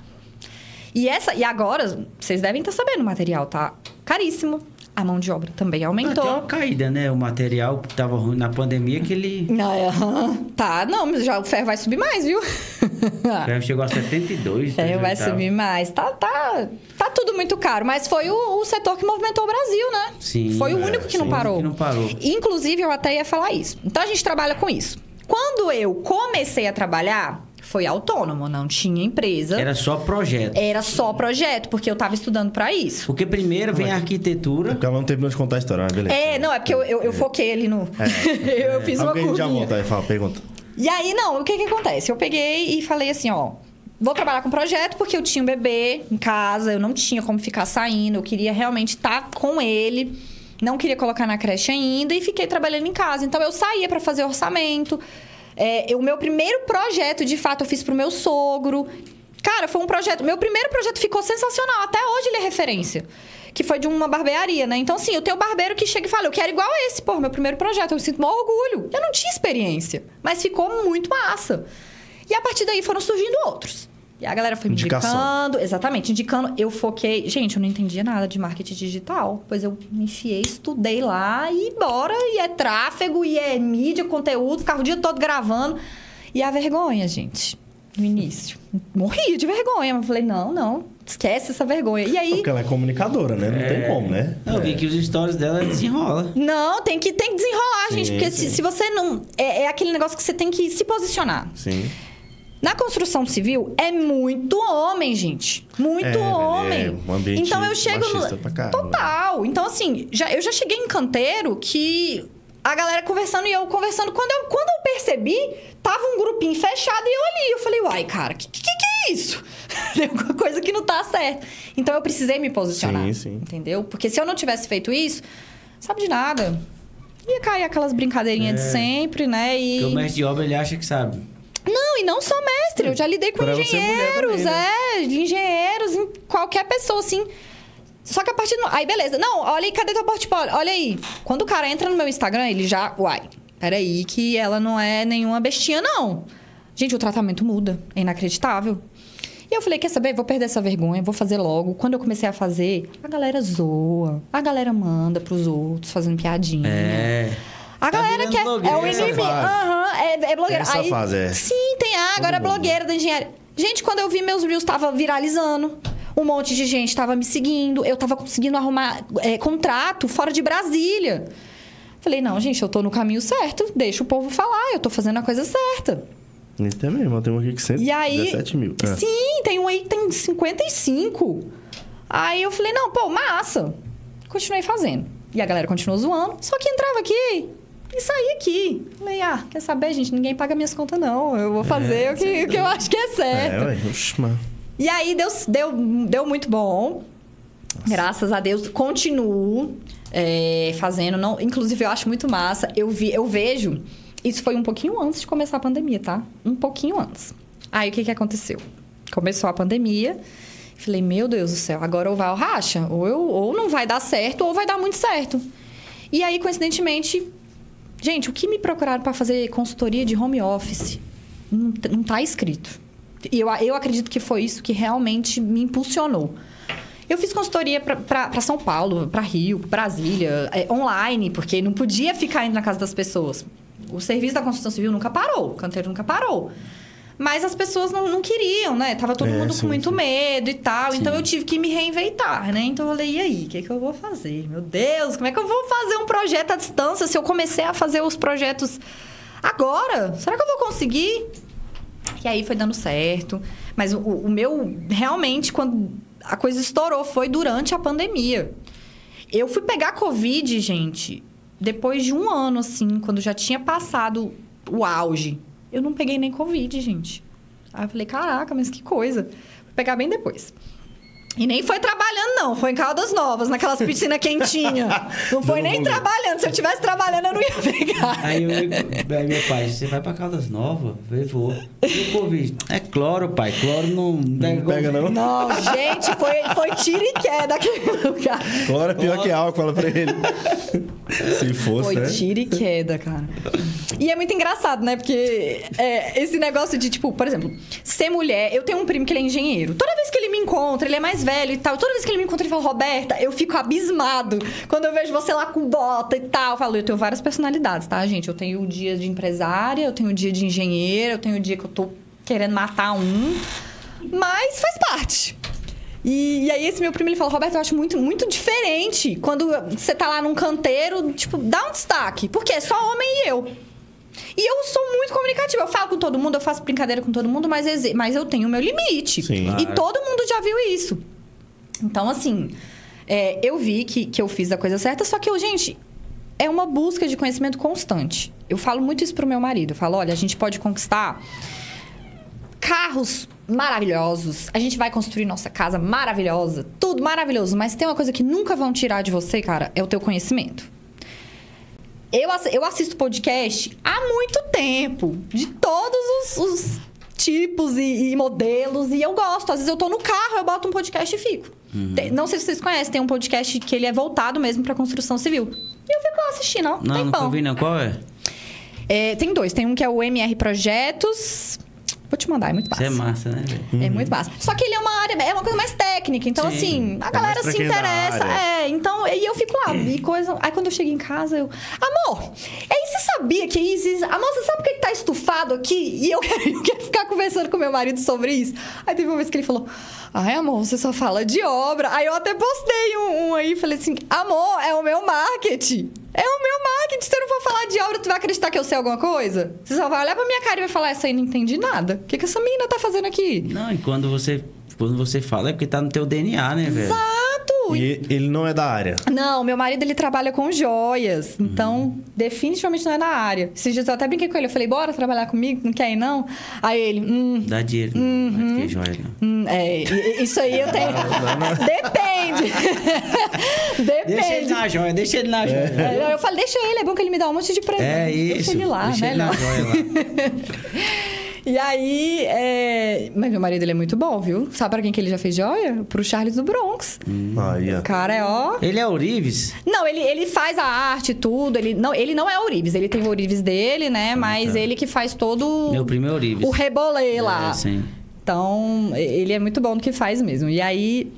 E essa, e agora, vocês devem estar sabendo, o material tá caríssimo. A mão de obra também Ah, aumentou. Tem uma caída, né? O material que tava ruim na pandemia, que ele Não, é, tá, não, mas já o ferro vai subir mais, viu? ferro chegou a 72. O ferro vai 38. subir mais. Tá, tá, tá tudo muito caro, mas foi o, o setor que movimentou o Brasil, né? Sim, Foi o é, único que não parou. que não parou. Inclusive, eu até ia falar isso. Então, a gente trabalha com isso. Quando eu comecei a trabalhar, foi autônomo, não tinha empresa. Era só projeto. Era só projeto, porque eu tava estudando para isso. Porque primeiro vem a arquitetura. Porque ela não terminou de contar a história, mas beleza. É, não, é porque eu, eu, eu foquei ali no. eu fiz uma Alguém já curvinha. volta aí, fala, pergunta. E aí, não, o que que acontece? Eu peguei e falei assim, ó... Vou trabalhar com projeto porque eu tinha um bebê em casa, eu não tinha como ficar saindo, eu queria realmente estar com ele, não queria colocar na creche ainda e fiquei trabalhando em casa. Então eu saía para fazer orçamento. É, o meu primeiro projeto, de fato, eu fiz pro meu sogro. Cara, foi um projeto. Meu primeiro projeto ficou sensacional. Até hoje ele é referência. Que foi de uma barbearia, né? Então, assim, eu tenho barbeiro que chega e fala: Eu quero igual esse, pô, meu primeiro projeto. Eu sinto maior orgulho. Eu não tinha experiência, mas ficou muito massa. E a partir daí foram surgindo outros. E a galera foi me Indicação. indicando. Exatamente, indicando. Eu foquei. Gente, eu não entendia nada de marketing digital. Pois eu me enfiei, estudei lá e bora. E é tráfego, e é mídia, conteúdo, ficava o dia todo gravando. E a vergonha, gente, no início. Morria de vergonha, mas falei, não, não, esquece essa vergonha. E aí. Porque ela é comunicadora, né? Não tem como, né? Eu vi que os stories dela desenrola. Não, tem que, tem que desenrolar, Sim, gente. Porque se, se você não. É, é aquele negócio que você tem que se posicionar. Sim. Na construção civil é muito homem, gente. Muito É, homem. é um ambiente então eu chego no pra caramba. total. Então assim, já, eu já cheguei em canteiro que a galera conversando e eu conversando quando eu, quando eu percebi, tava um grupinho fechado e eu ali, eu falei: "Uai, cara, que que, que é isso?" Tem alguma coisa que não tá certa. Então eu precisei me posicionar. Sim, sim. Entendeu? Porque se eu não tivesse feito isso, sabe de nada. Ia cair aquelas brincadeirinhas de sempre, né? E Porque o mestre de obra ele acha que sabe. Não, e não só mestre, eu já lidei com mulher engenheiros, né? é, engenheiros, qualquer pessoa, assim. Só que a partir do. Aí, beleza. Não, olha aí, cadê teu portfólio? Olha aí. Quando o cara entra no meu Instagram, ele já. Uai, peraí, que ela não é nenhuma bestinha, não. Gente, o tratamento muda. É inacreditável. E eu falei, quer saber? Vou perder essa vergonha, vou fazer logo. Quando eu comecei a fazer, a galera zoa. A galera manda pros outros fazendo piadinha. É. A Tá galera quer. É o inimigo. Aham, é, é blogueira. Essa Aí, fase, é. Sim, tem. Ah, agora é blogueira da engenharia. Gente, quando eu vi meus reels, tava viralizando. Um monte de gente tava me seguindo. Eu tava conseguindo arrumar é, contrato fora de Brasília. Falei, não, gente, eu tô no caminho certo. Deixa o povo falar, eu tô fazendo a coisa certa. Isso é mesmo, tem um aqui que E aí. 117 mil. É. Sim, tem um aí que tem 55. Aí eu falei, não, pô, massa. Continuei fazendo. E a galera continuou zoando, só que entrava aqui e saía aqui. Falei, ah, quer saber, gente? Ninguém paga minhas contas, não. Eu vou fazer o, que, o que eu acho que é certo. É. Oxe, mano. E aí deu, deu, deu muito bom. Graças a Deus, continuo é, fazendo. Não, inclusive, eu acho muito massa. Eu, vi, eu vejo. Isso foi um pouquinho antes de começar a pandemia, tá? Um pouquinho antes. Aí o que, que aconteceu? Começou a pandemia. Falei, meu Deus do céu, agora ou vai ou racha. Ou, eu, ou não vai dar certo, ou vai dar muito certo. E aí, coincidentemente, gente, o que me procuraram para fazer consultoria de home office? Não, t- não tá escrito. E eu, eu acredito que foi isso que realmente me impulsionou. Eu fiz consultoria para São Paulo, para Rio, Brasília, é, online, porque não podia ficar indo na casa das pessoas. O serviço da construção civil nunca parou, o canteiro nunca parou. Mas as pessoas não, não queriam, né? Tava todo É, mundo sim, com muito sim. medo e tal. Então eu tive que me reinventar, né? Então eu falei, e aí, o que, que eu vou fazer? Meu Deus, como é que eu vou fazer um projeto à distância se eu comecei a fazer os projetos agora? Será que eu vou conseguir? E aí foi dando certo. Mas o, o meu, realmente, quando a coisa estourou, foi durante a pandemia. Eu fui pegar Covid, gente, depois de um ano, assim, quando já tinha passado o auge. Eu não peguei nem Covid, gente. Aí eu falei, caraca, mas que coisa. Vou pegar bem depois. E nem foi trabalhando, não. Foi em Caldas Novas, naquelas piscinas quentinhas. Não foi nem trabalhando. Se eu tivesse trabalhando, eu não ia pegar. Aí, eu, aí meu pai, você vai pra Caldas Novas? Eu vou. E o Covid? É cloro, pai. Cloro não... Não pega, não? Não, gente, foi, foi tiro e queda aquele lugar. Cloro é pior que álcool, fala pra ele. Se fosse, Foi né? tiro e queda, cara. E é muito engraçado, né? Porque é, esse negócio de, tipo, por exemplo, ser mulher. Eu tenho um primo que ele é engenheiro. Toda vez que ele me encontra, ele é mais velho e tal. Toda vez que ele me encontra, ele fala, Roberta, eu fico abismado. Quando eu vejo você lá com bota e tal. Eu falo, eu tenho várias personalidades, tá, gente? Eu tenho o dia de empresária, eu tenho o dia de engenheiro, eu tenho o dia que eu tô querendo matar um. Mas faz parte. E, e aí esse meu primo ele falou, Roberto, eu acho muito, muito diferente quando você tá lá num canteiro, tipo, dá um destaque. Porque é só homem e eu. E eu sou muito comunicativa. Eu falo com todo mundo, eu faço brincadeira com todo mundo, mas, mas eu tenho o meu limite. Sim. E Claro. todo mundo já viu isso. Então, assim, é, eu vi que, que eu fiz a coisa certa, só que eu, gente, é uma busca de conhecimento constante. Eu falo muito isso pro meu marido. Eu falo, olha, a gente pode conquistar carros maravilhosos. A gente vai construir nossa casa maravilhosa. Tudo maravilhoso. Mas tem uma coisa que nunca vão tirar de você, cara, é o teu conhecimento. Eu, eu assisto podcast há muito tempo. De todos os, os tipos e, e modelos. E eu gosto. Às vezes eu tô no carro, eu boto um podcast e fico. Tem- não sei se vocês conhecem, tem um podcast que ele é voltado mesmo pra construção civil. E eu fico lá assistindo, ó. Não, ouvi não. Qual é? é, tem dois. Tem um que é o MR Projetos. Vou te mandar, é muito Isso massa. é massa, né, velho? É muito massa. Só que ele é uma área, é uma coisa mais técnica. Então, Sim. assim, a É galera se é interessa. É, então, e eu fico lá, e coisa. Aí quando eu chego em casa, eu. Amor, aí você sabia que isso. Amor, você sabe por que tá estufado aqui? E eu quero, eu quero ficar conversando com meu marido sobre isso. Aí teve uma vez que ele falou. Ai, amor, você só fala de obra. Aí eu até postei um, um aí e falei assim: amor, é o meu marketing. É o meu marketing. Se você não for falar de obra, tu vai acreditar que eu sei alguma coisa? Você só vai olhar pra minha cara e vai falar: essa aí não entendi nada. O que, que essa menina tá fazendo aqui? Não, e quando você, quando você fala é porque tá no teu DNA, né, velho? Exato! E ele não é da área. Não, meu marido ele trabalha com joias, então definitivamente não é na área. Esses dias eu até brinquei com ele, eu falei, bora trabalhar comigo, não quer ir não? Aí ele, hum, Dá dinheiro, não. Uhum. Não é que joia, não. hum, é, isso aí eu tenho... Depende! Deixa ele Depende! na joia, deixa ele na joia. É, Eu falei, deixa ele, é bom que ele me dá um monte de presente. É Deixa isso. ele lá, deixa né? ele na joia lá. E aí, é... mas meu marido ele é muito bom, viu? Sabe pra quem que ele já fez joia? Pro Charles do Bronx. Aí, ó. O cara é ó... Ele é Ourives? Não, ele, ele faz a arte, tudo. Ele não, ele não é Ourives, ele tem o Ourives dele, né? Mas ele que faz todo Meu primo é Ourives. o rebolê lá. É, sim. Então, ele é muito bom no que faz mesmo. E aí,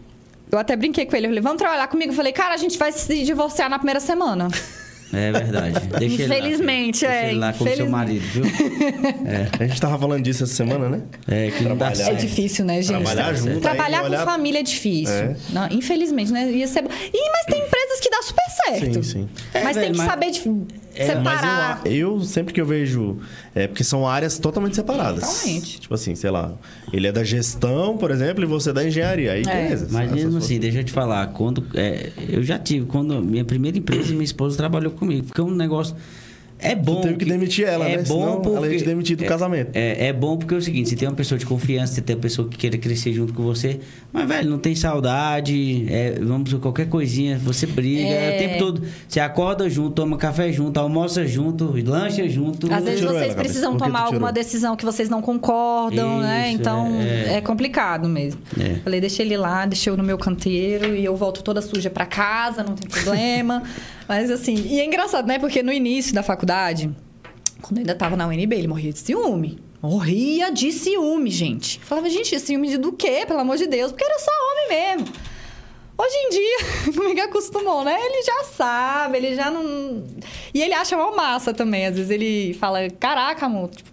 eu até brinquei com ele. Eu falei, vamos trabalhar comigo? Eu falei, cara, a gente vai se divorciar na primeira semana. É verdade. Deixa Infelizmente, ele lá, é, Deixa ele lá com o seu marido, viu? A gente tava falando disso essa semana, né? É, que não dá Trabalhar. É certo. difícil, né, gente? Trabalhar junto, Trabalhar aí com olhar- família é difícil. É. Não, infelizmente, né? Ia ser... Ih, mas tem empresas que dá super certo. Sim, sim. É, mas tem velho, que mas- saber de É, separar. Mas eu, eu, sempre que eu vejo. É porque são áreas totalmente separadas. Totalmente. Tipo assim, sei lá. Ele é da gestão, por exemplo, e você é da engenharia. Aí, É. beleza. Mas mesmo coisas. assim, deixa eu te falar, quando é, eu já tive, quando minha primeira empresa, minha esposa trabalhou comigo, porque é um negócio é bom. teve que demitir ela, é né? Bom Senão porque, ela ia te demitir do é- casamento. É, é bom porque é o seguinte, você tem uma pessoa de confiança, você tem uma pessoa que queira crescer junto com você, mas velho, não tem saudade, é, vamos por qualquer coisinha, você briga, É. é o tempo todo, você acorda junto, toma café junto, almoça junto, lancha junto. Às vezes vocês precisam tu tomar alguma decisão que vocês não concordam, né? Isso, Então é, é, é. complicado mesmo. É. Falei, deixa ele lá, deixa eu no meu canteiro e eu volto toda suja pra casa, não tem problema. Mas assim, e é engraçado, né? Porque no início da faculdade, quando eu ainda tava na UNB, ele morria de ciúme. Morria de ciúme, gente. Eu Falava, gente, ciúme de do quê? Pelo amor de Deus, porque era só homem mesmo. Hoje em dia, como é que acostumou, né? Ele já sabe, ele já não. E ele acha uma massa também. Às vezes ele fala: Caraca, amor, tipo,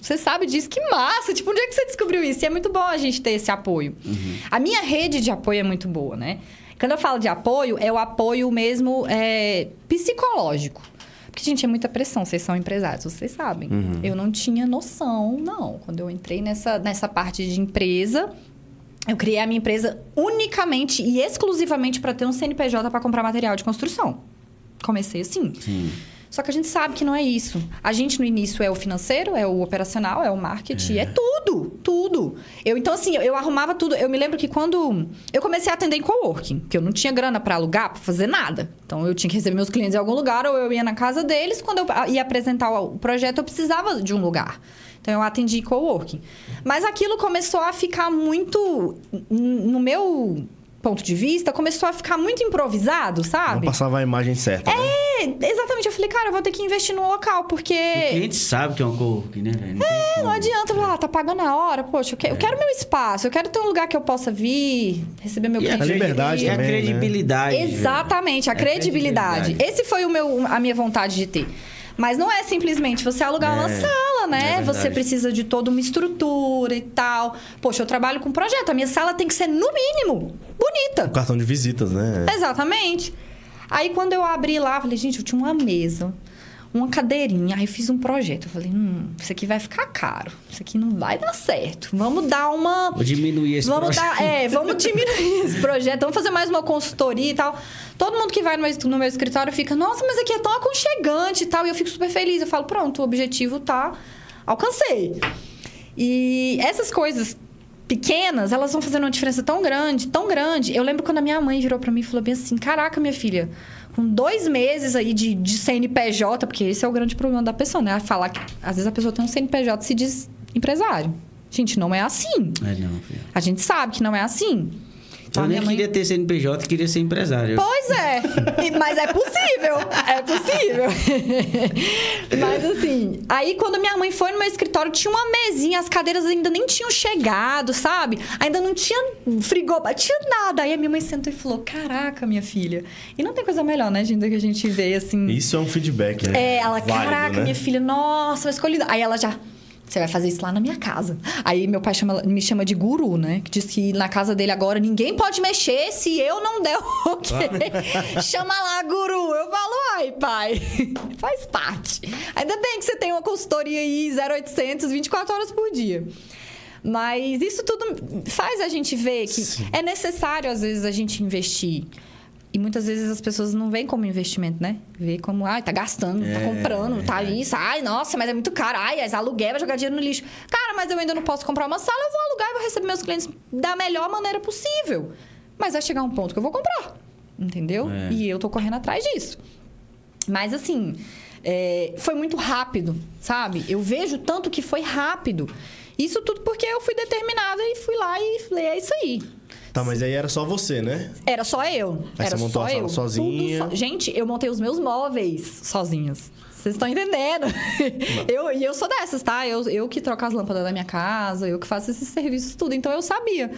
você sabe disso, que massa! Tipo, onde é que você descobriu isso? E é muito bom a gente ter esse apoio. A minha rede de apoio é muito boa, né? Quando eu falo de apoio, é o apoio mesmo é, psicológico. Porque, gente, é muita pressão. Vocês são empresários, vocês sabem. Eu não tinha noção, não. Quando eu entrei nessa, nessa parte de empresa, eu criei a minha empresa unicamente e exclusivamente para ter um CNPJ para comprar material de construção. Comecei assim. Sim. Só que a gente sabe que não é isso. A gente no início é o financeiro, é o operacional, é o marketing, é, tudo, tudo. Eu então assim, eu arrumava tudo. Eu me lembro que quando eu comecei a atender em coworking, que eu não tinha grana para alugar, para fazer nada. Então eu tinha que receber meus clientes em algum lugar ou eu ia na casa deles, quando eu ia apresentar o projeto, eu precisava de um lugar. Então eu atendi coworking. Mas aquilo começou a ficar muito no meu ponto de vista, começou a ficar muito improvisado, Não sabe? passava a imagem certa. né? É, exatamente. Eu falei, cara, eu vou ter que investir no local, porque. O cliente sabe que é um coworking, né, velho? Não É, não adianta falar, ah, tá pagando a hora, poxa, eu, que- eu quero meu espaço, eu quero ter um lugar que eu possa vir, receber meu E a cliente. liberdade e a também, né? credibilidade. velho. Exatamente, a É credibilidade. credibilidade. Esse foi o meu, a minha vontade de ter. Mas não é simplesmente você alugar uma É, sala, né? é você precisa de toda uma estrutura e tal. Poxa, eu trabalho com projeto, a minha sala tem que ser, no mínimo, bonita. O cartão de visitas, né? Exatamente. Aí quando eu abri lá, falei, gente, eu tinha uma mesa, uma cadeirinha. Aí eu fiz um projeto. Eu falei, hum, isso aqui vai ficar caro. Isso aqui não vai dar certo. Vamos dar uma. Vou diminuir esse vamos projeto. Dar, é, vamos diminuir esse projeto. Vamos fazer mais uma consultoria e tal. Todo mundo que vai no meu, no meu escritório fica, nossa, mas aqui é tão aconchegante e tal. E eu fico super feliz. Eu falo, pronto, o objetivo tá. Alcancei. E essas coisas pequenas, elas vão fazendo uma diferença tão grande, tão grande. Eu lembro quando a minha mãe virou para mim e falou bem assim: Caraca, minha filha, com dois meses aí de, de CNPJ, porque esse é o grande problema da pessoa, né? Falar que às vezes a pessoa tem um CNPJ e se diz empresário. Gente, não é assim. É, não. A gente sabe que não é assim. Então, Eu a nem mãe- queria ter CNPJ, queria ser empresário. Pois é, mas é possível, é possível. mas assim, aí quando minha mãe foi no meu escritório, tinha uma mesinha, as cadeiras ainda nem tinham chegado, sabe? Ainda não tinha frigobar, tinha nada. Aí a minha mãe sentou e falou: Caraca, minha filha. E não tem coisa melhor, né, gente, do que a gente vê assim. Isso é um feedback, né? É, ela, Válido, caraca, né? minha filha, nossa, eu escolhi. Aí ela já. Você vai fazer isso lá na minha casa. Aí meu pai chama- me chama de guru, né? Que diz que na casa dele agora ninguém pode mexer se eu não der o ok. chama lá, guru. Eu falo, ai, pai. Faz parte. Ainda bem que você tem uma consultoria aí 0800, 24 horas por dia. Mas isso tudo faz a gente ver que Sim. é necessário, às vezes, a gente investir. E muitas vezes as pessoas não veem como investimento, né? Vê como, ai, tá gastando, tá É, comprando, tá isso. Ai, nossa, mas é muito caro. Ai, as aluguel, vai jogar dinheiro no lixo. Cara, mas eu ainda não posso comprar uma sala, eu vou alugar e vou receber meus clientes da melhor maneira possível. Mas vai chegar um ponto que eu vou comprar. Entendeu? É. E eu tô correndo atrás disso. Mas assim, é, foi muito rápido, sabe? Eu vejo tanto que foi rápido. Isso tudo porque eu fui determinada e fui lá e falei, é isso aí. Tá, mas aí era só você, né? Era só eu. Aí Era você montou só a sala eu. sozinha? Tudo só- Gente, eu montei os meus móveis sozinhas. Vocês estão entendendo? eu, e eu sou dessas, tá? Eu, eu que troco as lâmpadas da minha casa, eu que faço esses serviços tudo. Então eu sabia.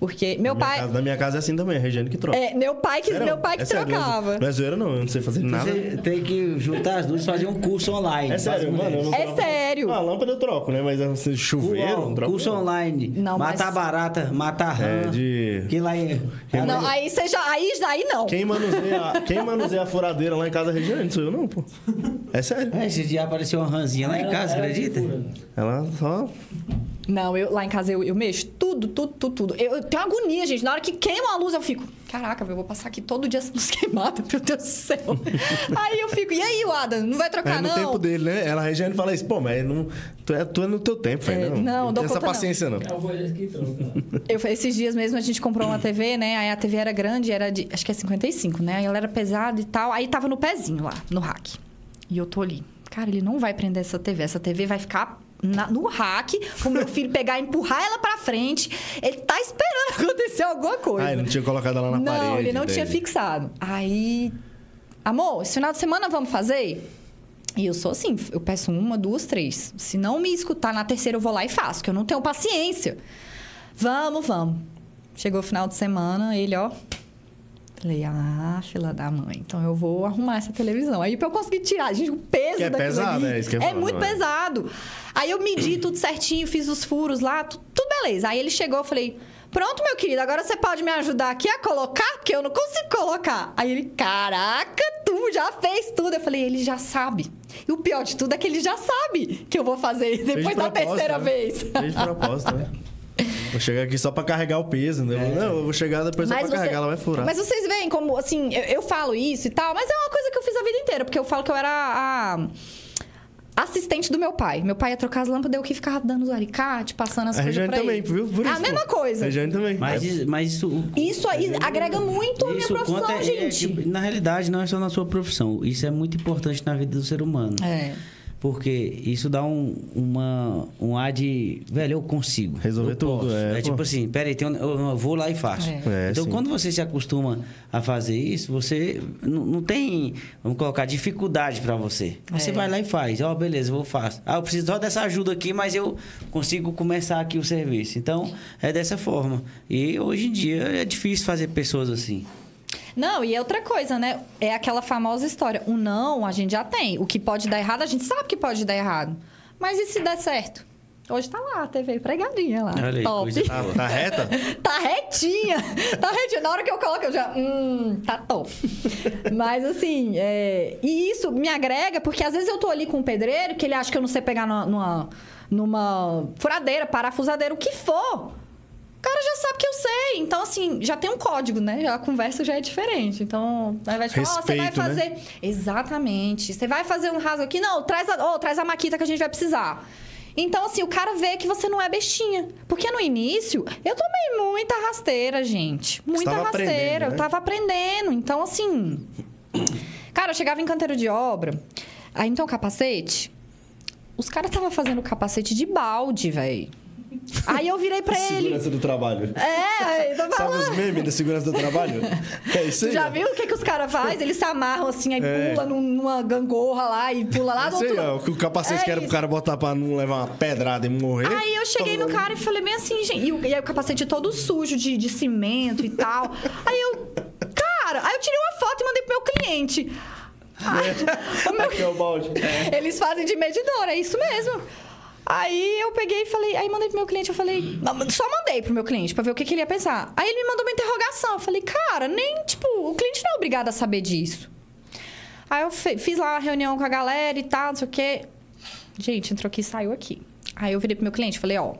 Porque meu na pai. casa, na minha casa é assim também, a Regiane que troca. É, meu pai que, Sério? meu pai que É sério, não é- trocava. Não é zoeira, não. Eu não sei fazer nada. Você tem que juntar as duas e fazer um curso online. É sério, mano. Eu não É troco. sério. Ah, a lâmpada eu troco, né? Mas assim, chuveiro, não Curso, troco. curso não. online. Não, matar mas- barata, matar rã. É, de- Que lá é. Não, aí você já. Aí, aí não. Quem manuseia, quem manuseia a furadeira lá em casa é a Regiane, não sou eu não, pô. É sério. É, esse dia apareceu uma ranzinha lá em casa, acredita? Ela só. Não, eu, lá em casa eu, eu mexo tudo, tudo, tudo, tudo. Eu, eu tenho agonia, gente. Na hora que queima a luz, eu fico, caraca, eu vou passar aqui todo dia essa luz queimada, meu Deus do céu. aí eu fico, e aí, Adam, não vai trocar, É no não? tempo dele, né? Ela, a Regiane fala isso, pô, mas não, tu, é, tu é no teu tempo, velho. É, não, não, não dou tem essa conta não. paciência, não. É o troca. Eu, esses dias mesmo a gente comprou uma TV, né? Aí a TV era grande, era de, acho que é 55, né? Aí ela era pesada e tal. Aí tava no pezinho lá, no rack. E eu tô ali. Cara, ele não vai prender essa TV. Essa TV vai ficar na- no rack, o meu filho pegar e empurrar ela pra frente. Ele tá esperando acontecer alguma coisa. Ah, ele não tinha colocado ela na não, parede. ele não tinha entendi. fixado. Aí, amor, esse final de semana vamos fazer? E eu sou assim, eu peço uma, duas, três. Se não me escutar na terceira, eu vou lá e faço, que eu não tenho paciência. Vamos, vamos. Chegou o final de semana, ele, ó. Falei, ah, fila da mãe. Então eu vou arrumar essa televisão. Aí pra eu conseguir tirar, gente, o peso Que é daquilo pesado, ali é isso que É muito pesado. Aí eu medi tudo certinho, fiz os furos lá, tu- tudo beleza. Aí ele chegou, eu falei, pronto, meu querido, agora você pode me ajudar aqui a colocar? Porque eu não consigo colocar. Aí ele, caraca, tu já fez tudo. Eu falei, ele já sabe. E o pior de tudo é que ele já sabe que eu vou fazer depois da terceira né? vez. Fez de propósito, né? Vou chegar aqui só pra carregar o peso, né? Não, eu vou chegar depois só pra você- carregar, ela vai furar. Mas vocês veem como, assim, eu, eu falo isso e tal, mas é uma coisa que eu fiz a vida inteira, porque eu falo que eu era a assistente do meu pai. Meu pai ia trocar as lâmpadas, eu que ficava dando os alicates, passando as a coisas Regiane pra também, ele. viu? Por é isso, a mesma coisa. A Regiane também. Mas, É. isso- mas isso. Isso aí agrega muito a minha profissão, conta- é- é gente. que, na realidade, não é só na sua profissão. Isso é muito importante na vida do ser humano. É. Porque isso dá um, uma, um ar de, velho, eu consigo. Resolver eu tudo, é, pô. tipo assim, peraí, tem um- eu, eu vou lá e faço. É. É, então, sim. quando você se acostuma a fazer isso, você não, não tem, vamos colocar, dificuldade pra você. Você É. vai lá e faz. Ó, beleza, eu vou faço. Ah, eu preciso só dessa ajuda aqui, mas eu consigo começar aqui o serviço. Então, é dessa forma. E hoje em dia é difícil fazer pessoas assim. Não, e outra coisa, né? É aquela famosa história. O não, a gente já tem. O que pode dar errado, a gente sabe que pode dar errado. Mas e se der certo? Hoje tá lá, a TV pregadinha lá. Olha aí, Top. Tá, tá reta? Tá retinha. Tá retinha. Na hora que eu coloco, eu já. Hum, tá top. Mas assim, é... e isso me agrega, porque às vezes eu tô ali com um pedreiro que ele acha que eu não sei pegar numa, numa, numa furadeira, parafusadeira, o que for. O cara já sabe que eu sei. Então, assim, já tem um código, né? A conversa já é diferente. Então, ao invés de falar, ó, você vai né? fazer. Exatamente. Você vai fazer um rasgo aqui? Não, traz a, ó, traz a maquita que a gente vai precisar. Então, assim, o cara vê que você não é bestinha. Porque no início, eu tomei muita rasteira, gente. Muita rasteira. aprendendo, Eu né? tava aprendendo. Então, assim. Cara, eu chegava em canteiro de obra. Aí, então, capacete. Os caras estavam fazendo capacete de balde, velho. Aí eu virei pra ele. Segurança do trabalho. É, tô Sabe os memes da segurança do trabalho? É isso aí. Já viu o que, que os caras fazem? Eles se amarram assim, aí É. pula num- numa gangorra lá e pula lá aí, outro ó. lado. que O capacete É que era pro isso. cara botar pra não levar uma pedrada e morrer. Aí eu cheguei no cara e falei bem assim, gente. E, o, e aí o capacete todo sujo de, de cimento e tal. Aí eu. Cara, aí eu tirei uma foto e mandei pro meu cliente. Ai, o meu- Aqui é o balde. Eles fazem de medidor, é isso mesmo. Aí eu peguei e falei, aí mandei pro meu cliente, eu falei, só mandei pro meu cliente pra ver o que, que ele ia pensar. Aí ele me mandou uma interrogação. Eu falei, cara, nem, tipo, o cliente não é obrigado a saber disso. Aí eu fiz lá uma reunião com a galera e tal, não sei o quê. Gente, entrou aqui e saiu aqui. Aí eu virei pro meu cliente falei, ó,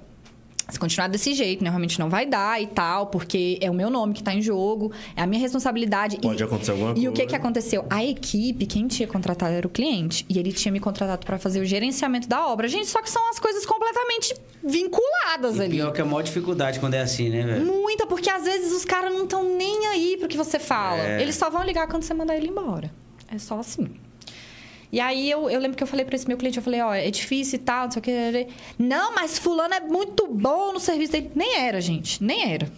se continuar desse jeito, né, realmente não vai dar e tal, porque é o meu nome que tá em jogo, é a minha responsabilidade. Pode E- acontecer alguma E o que coisa. que aconteceu? A equipe, quem tinha contratado era o cliente, e ele tinha me contratado para fazer o gerenciamento da obra. Gente, só que são as coisas completamente vinculadas E ali. pior que é a maior dificuldade quando é assim, né, velho? Muita, porque às vezes os caras não estão nem aí pro que você fala. É. Eles só vão ligar quando você mandar ele embora. É só assim. E aí eu, eu lembro que eu falei pra esse meu cliente, eu falei, ó, é difícil e tal, não sei o que. Não, mas fulano é muito bom no serviço dele. Nem era, gente, nem era.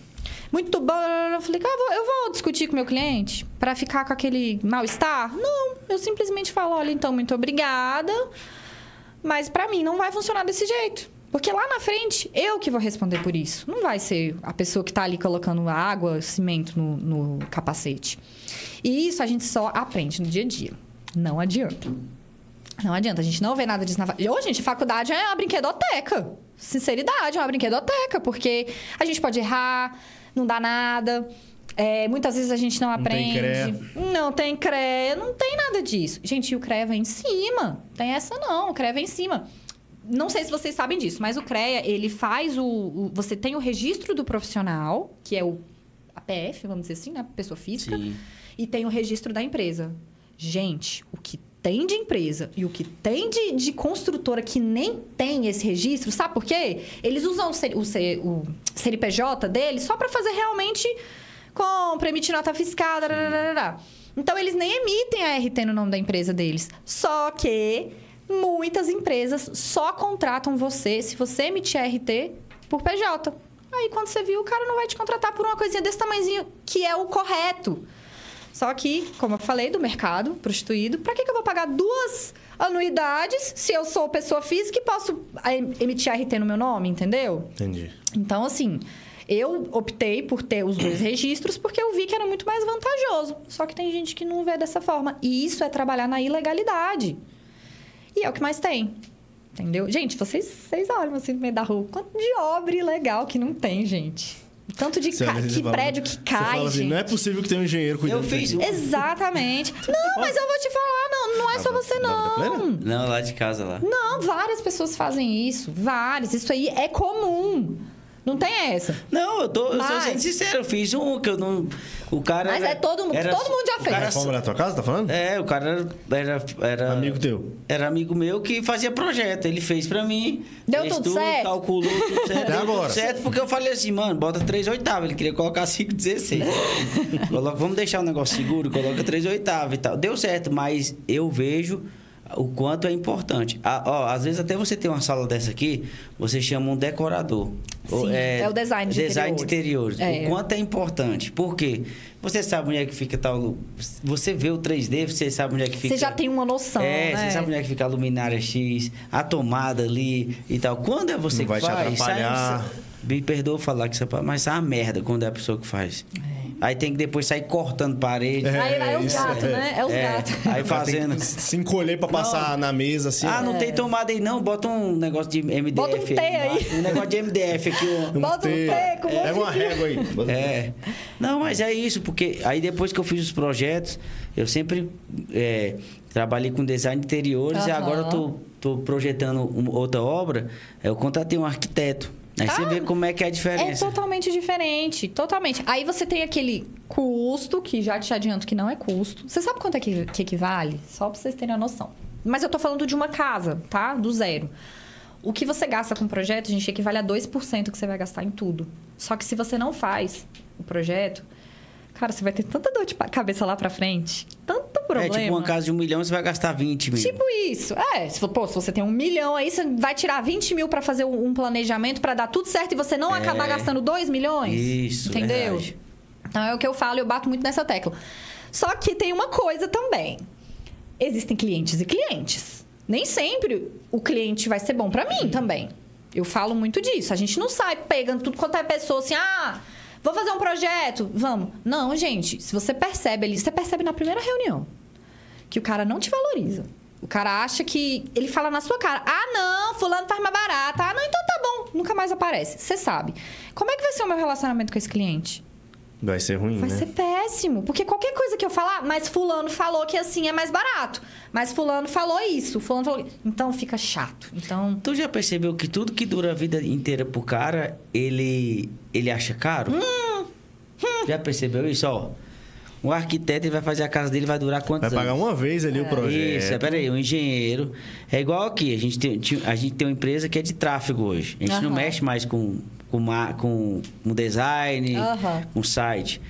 Muito bom. Eu falei, eu vou- eu vou discutir com meu cliente pra ficar com aquele mal-estar? Não, eu simplesmente falo, olha, então, muito obrigada. Mas pra mim não vai funcionar desse jeito. Porque lá na frente, eu que vou responder por isso. Não vai ser a pessoa que tá ali colocando água, cimento no, no capacete. E isso a gente só aprende no dia a dia. Não adianta. Não adianta, a gente não vê nada disso na faculdade. Ô, gente, faculdade é uma brinquedoteca. Sinceridade, é uma brinquedoteca, porque a gente pode errar, não dá nada. É, muitas vezes a gente não Não aprende. Não tem CREA, não tem nada disso. Gente, o CREA vai em cima. Tem essa não, o CREA vai em cima. Não sei se vocês sabem disso, mas o CREA, ele faz o, o- Você tem o registro do profissional, que é o APF, vamos dizer assim, né? Pessoa física. Sim. E tem o registro da empresa. Gente, o que tem de empresa e o que tem de, de construtora que nem tem esse registro, sabe por quê? Eles usam o, C- o, C- o CNPJ deles só para fazer realmente compra, emitir nota fiscal, dararara. Então, eles nem emitem a RT no nome da empresa deles. Só que muitas empresas só contratam você se você emitir a RT por PJ. Aí, quando você viu, o cara não vai te contratar por uma coisinha desse tamanhozinho, que é o correto. Só que, como eu falei, do mercado prostituído, para que, que eu vou pagar duas anuidades se eu sou pessoa física e posso em- emitir RT no meu nome, entendeu? Entendi. Então, assim, eu optei por ter os dois registros porque eu vi que era muito mais vantajoso. Só que tem gente que não vê dessa forma. E isso é trabalhar na ilegalidade. E é o que mais tem. Entendeu? Gente, vocês, vocês olham assim no meio da rua. Quanto de obra ilegal que não tem, gente. Tanto de Você ca... que você fala- prédio que Você cai, fala assim, não é possível que tenha um engenheiro cuidando Eu fiz um. Exatamente. Não, mas eu vou te falar, não, não é só Ah, você, da- da Vida não. Não, lá de casa lá. Não, várias pessoas fazem isso. Várias. Isso aí é comum. Não tem essa. Não, eu tô, eu sou Mas- sendo sincero, eu fiz um que eu não. O cara. Mas era- é todo mundo- era- todo mundo já o fez. cara A reforma da tua casa, tá falando? É, o cara era, era. Amigo teu. Era amigo meu que fazia projeto. Ele fez pra mim. Deu fez tudo certo? Calculou tudo certo. Até deu agora. Tudo certo, porque eu falei assim, mano, bota 3 oitavas. Ele queria colocar 5,16. Coloca, vamos deixar o negócio seguro, coloca 3 oitavas e tal. Deu certo, mas eu vejo o quanto é importante. Ah, ó, às vezes até você tem uma sala dessa aqui, você chama um decorador. Sim, é o design de design de interiores. interiores. É. O quanto é importante. Por quê? Você sabe onde é que fica tal. Você vê o 3D, você sabe onde é que fica. Você já tem uma noção, É, né? você sabe onde é que fica a luminária X, a tomada ali e tal. Quando é você Não vai que te faz, atrapalhar. sai, me perdoa falar que isso é mas sai uma merda quando é a pessoa que faz. Aí tem que depois sair cortando parede. É, aí aí é os isso, gatos, é. né? É os É, gatos. Aí fazendo. se encolher pra passar na mesa, assim. Ah, não tem tomada aí não, bota um negócio de MDF. Bota um T aí. embaixo, Um negócio de MDF aqui. ó. Bota um T. T com um monte uma régua aí. É. Não, mas é isso, porque aí depois que eu fiz os projetos, eu sempre é, trabalhei com design de interiores e agora eu tô, tô projetando uma outra obra. Eu contratei um arquiteto. Aí você Ah, vê como é que é a É diferença. totalmente diferente, totalmente. Aí você tem aquele custo, que já te adianto que não é custo. Você sabe quanto é que, que equivale? Só pra vocês terem a noção. Mas eu tô falando de uma casa, tá? Do zero. O que você gasta com o projeto, gente, equivale a 2% que você vai gastar em tudo. Só que se você não faz o projeto, cara, você vai ter tanta dor de cabeça lá pra frente, tanto É problema. tipo uma casa de um milhão, você vai gastar 20 mil. Tipo isso. É, se, pô, se você tem um milhão aí, você vai tirar 20 mil pra fazer um planejamento pra dar tudo certo e você não É. acabar gastando 2 milhões. Isso, Entendeu? verdade. Então é o que eu falo, eu bato muito nessa tecla. Só que tem uma coisa também. Existem clientes e clientes. Nem sempre o cliente vai ser bom pra mim também. Eu falo muito disso. A gente não sai pegando tudo quanto é pessoa assim, ah, vou fazer um projeto, vamos. Não, gente, se você percebe ali, você percebe na primeira reunião que o cara não te valoriza. O cara acha que. Ele fala na sua cara: ah, não, fulano faz mais barato. Ah, não, então tá bom. Nunca mais aparece. Você sabe. Como é que vai ser o meu relacionamento com esse cliente? Vai ser ruim, Vai né? ser péssimo. Porque qualquer coisa que eu falar, mas fulano falou que assim é mais barato. Mas fulano falou isso, fulano falou. Então fica chato. Então. Tu já percebeu que tudo que dura a vida inteira pro cara, ele, ele acha caro? Hum, Já percebeu isso? Ó, um arquiteto vai fazer a casa dele, vai durar quantos Vai pagar anos? uma vez ali o projeto. Isso, é, peraí, um engenheiro. É igual aqui, a gente tem, a gente tem uma empresa que é de tráfego hoje. A gente não Aham. mexe mais com, com, com, com design, com site.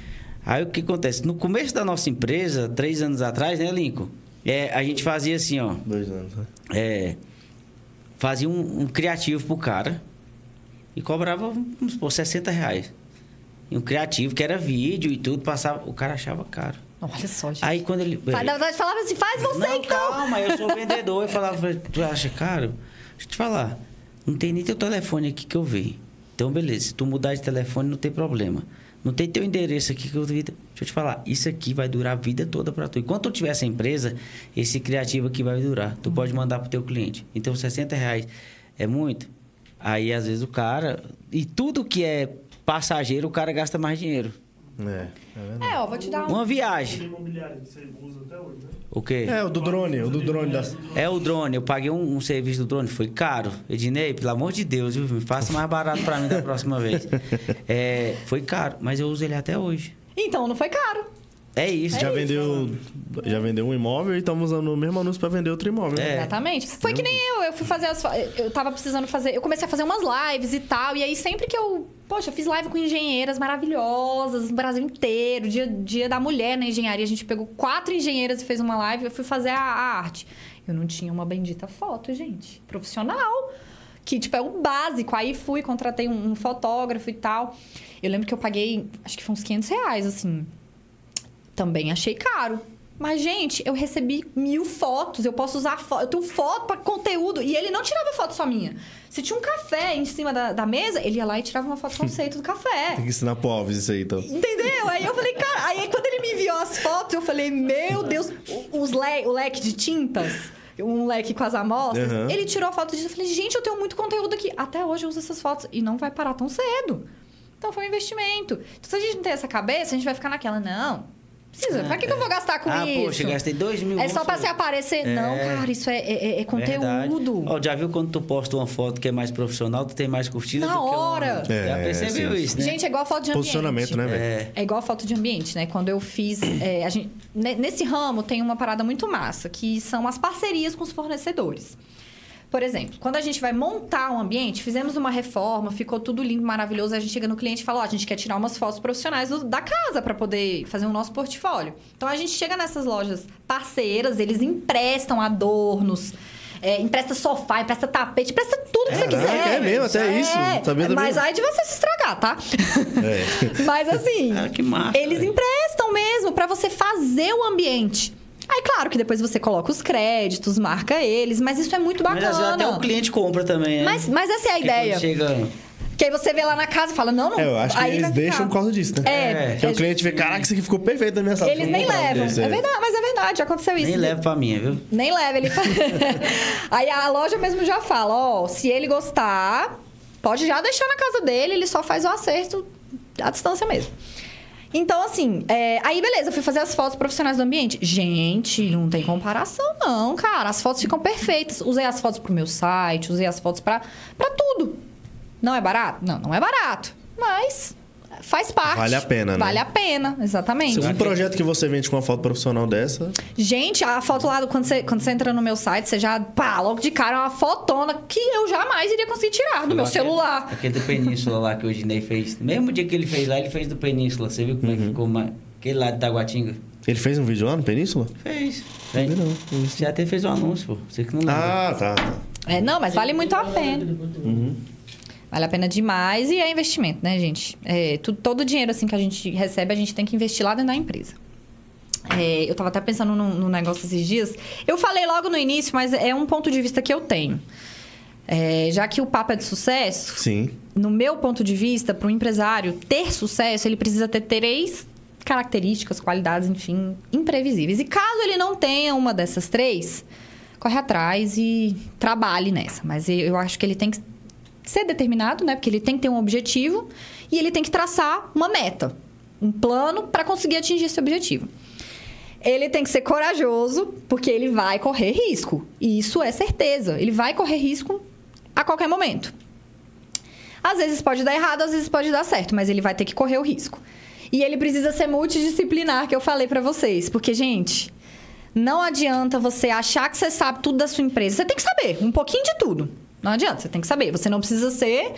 Aí o que acontece? No começo da nossa empresa, três anos atrás, né, Lincoln? É, a gente fazia assim, ó. Dois anos, né? É, fazia um, um criativo pro cara e cobrava, vamos supor, 60 reais. E um criativo que era vídeo e tudo, passava, o cara achava caro. Olha só, gente. Aí quando ele. Na verdade, falava assim: faz você Não, então. calma, eu sou vendedor. Eu falava, tu acha caro? Deixa eu te falar, não tem nem teu telefone aqui que eu vi. Então, beleza, se tu mudar de telefone, não tem problema. Não tem teu endereço aqui que eu vi. Deixa eu te falar, isso aqui vai durar a vida toda pra tu. Enquanto tu tiver essa empresa, esse criativo aqui vai durar. Tu pode mandar pro teu cliente. Então, 60 reais é muito. Aí, às vezes, o cara... E tudo que é passageiro, o cara gasta mais dinheiro. É, é. É, ó, vou te dar um. Uma viagem. imobiliário que você usa até hoje, né? O quê? É, o do drone, o do drone das. É o drone, eu paguei um, um serviço do drone, foi caro. Ednei, pelo amor de Deus, viu? Me faça mais barato pra mim da próxima vez. É, foi caro, mas eu uso ele até hoje. Então, não foi caro. É isso. Já vendeu, já vendeu um imóvel e estamos usando o mesmo anúncio pra vender outro imóvel. É. Exatamente. Foi que nem eu, eu fui fazer as. Eu tava precisando fazer. Eu comecei a fazer umas lives e tal. E aí, sempre que eu. Poxa, eu fiz live com engenheiras maravilhosas no Brasil inteiro. Dia, dia da mulher na engenharia. A gente pegou quatro engenheiras e fez uma live. Eu fui fazer a, a arte. Eu não tinha uma bendita foto, gente. Profissional. Que, tipo, é o básico. Aí fui, contratei um, um fotógrafo e tal. Eu lembro que eu paguei, acho que foi uns 500 reais, assim. Também achei caro. Mas, gente, eu recebi mil fotos. Eu posso usar foto. Eu tenho foto pra conteúdo. E ele não tirava foto só minha. Se tinha um café em cima da, da mesa, ele ia lá e tirava uma foto conceito do café. Tem que ensinar pro Alves isso aí, então. Entendeu? Aí eu falei, cara. Aí quando ele me enviou as fotos, eu falei, meu Deus, o- os le, o leque de tintas. Um leque com as amostras. Uhum. Ele tirou a foto disso. Eu falei, gente, eu tenho muito conteúdo aqui. Até hoje eu uso essas fotos e não vai parar tão cedo. Então foi um investimento. Então, se a gente não tem essa cabeça, a gente vai ficar naquela, não. Precisa. pra que, que eu vou gastar com ah, isso? poxa, gastei dois mil. É só pra se aparecer. É. Não, cara, isso é, é- é Verdade. conteúdo. Ó, já viu quando tu posta uma foto que é mais profissional, tu tem mais curtida Na do que uma... hora. Já É, percebeu isso, né? Gente, é igual foto de ambiente. Posicionamento, né, velho? É. É igual a foto de ambiente, né? Quando eu fiz. é, a gente- ne- nesse ramo tem uma parada muito massa, que são as parcerias com os fornecedores. Por exemplo, quando a gente vai montar um ambiente, fizemos uma reforma, ficou tudo lindo, maravilhoso, a gente chega no cliente e fala: Ó, a gente quer tirar umas fotos profissionais do- da casa para poder fazer o nosso portfólio. Então a gente chega nessas lojas parceiras, eles emprestam adornos. É, empresta sofá, empresta tapete, empresta tudo que você Caraca, quiser. é mesmo, até isso, sabia também Mas aí de você se estragar, tá? É. Mas assim, Ah, que massa, eles emprestam mesmo pra você fazer o ambiente. Aí, claro que depois você coloca os créditos, marca eles, mas isso é muito Mas bacana. às vezes até o cliente compra também, né? Mas, mas essa é a ideia. Chega... Que aí você vê lá na casa e fala, não, não. É, eu acho que aí eles deixam por causa disso, né? É, Que é o cliente vê, caraca, isso aqui ficou perfeito na minha sala. Eles nem levam. desse É aí." verdade, mas é verdade, já aconteceu isso. Nem leva pra minha, viu? Nem leva, ele fala. Aí a loja mesmo já fala, ó, se ele gostar, pode já deixar na casa dele, ele só faz o acerto à distância mesmo. Então, assim, é, aí beleza, eu fui fazer as fotos profissionais do ambiente. Gente, não tem comparação, não, cara. As fotos ficam perfeitas. Usei as fotos pro meu site, usei as fotos pra, pra tudo. Não é barato? Não, não é barato. Mas faz parte. Vale a pena, né? Vale a pena, exatamente. Um projeto que você vende com uma foto profissional dessa, Gente, a foto lá, do- quando você, quando você entra no meu site, você já, pá, logo de cara, é uma fotona que eu jamais iria conseguir tirar do meu Aquele- celular. Aquele do Península lá que o Ginei fez. Mesmo dia que ele fez lá, ele fez do Península. Você viu como Uhum. é que ficou uma- aquele lá de Taguatinga? ele fez um vídeo lá no Península? Fez. Não vi, não. Você até fez um anúncio, pô. Você que não lembra. Ah, tá, tá. É, não, mas vale muito a pena. Uhum. Vale a pena demais e é investimento, né, gente? É, tu- todo o dinheiro assim que a gente recebe, a gente tem que investir lá dentro da empresa. É, eu tava até pensando num, num negócio esses dias. Eu falei logo no início, mas é um ponto de vista que eu tenho. É, já que o papo é de sucesso, Sim. no meu ponto de vista, para um empresário ter sucesso, ele precisa ter três características, qualidades, enfim, imprevisíveis. E caso ele não tenha uma dessas três, corre atrás e trabalhe nessa. Mas eu- eu acho que ele tem que ser determinado, né? Porque ele tem que ter um objetivo e ele tem que traçar uma meta, um plano para conseguir atingir esse objetivo. Ele tem que ser corajoso, porque ele vai correr risco. E isso é certeza. Ele vai correr risco a qualquer momento. Às vezes pode dar errado, às vezes pode dar certo, mas ele vai ter que correr o risco. E ele precisa ser multidisciplinar, que eu falei pra vocês. Porque, gente, não adianta você achar que você sabe tudo da sua empresa. Você tem que saber um pouquinho de tudo. Não adianta, você tem que saber. Você não precisa ser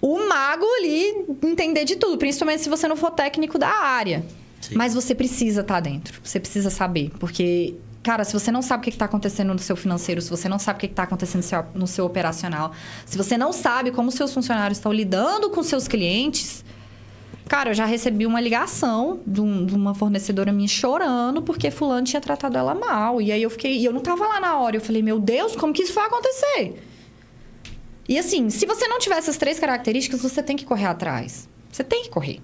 o mago ali, entender de tudo, principalmente se você não for técnico da área. Mas você precisa estar dentro. Você precisa saber. Porque, cara, se você não sabe o que está acontecendo no seu financeiro, se você não sabe o que está acontecendo no seu, no seu operacional, se você não sabe como seus funcionários estão lidando com seus clientes. Cara, eu já recebi uma ligação de, um- de uma fornecedora minha chorando porque fulano tinha tratado ela mal. E aí eu fiquei. E eu não tava lá na hora. Eu falei, meu Deus, como que isso vai acontecer? E assim, se você não tiver essas três características, você tem que correr atrás. Você tem que correr.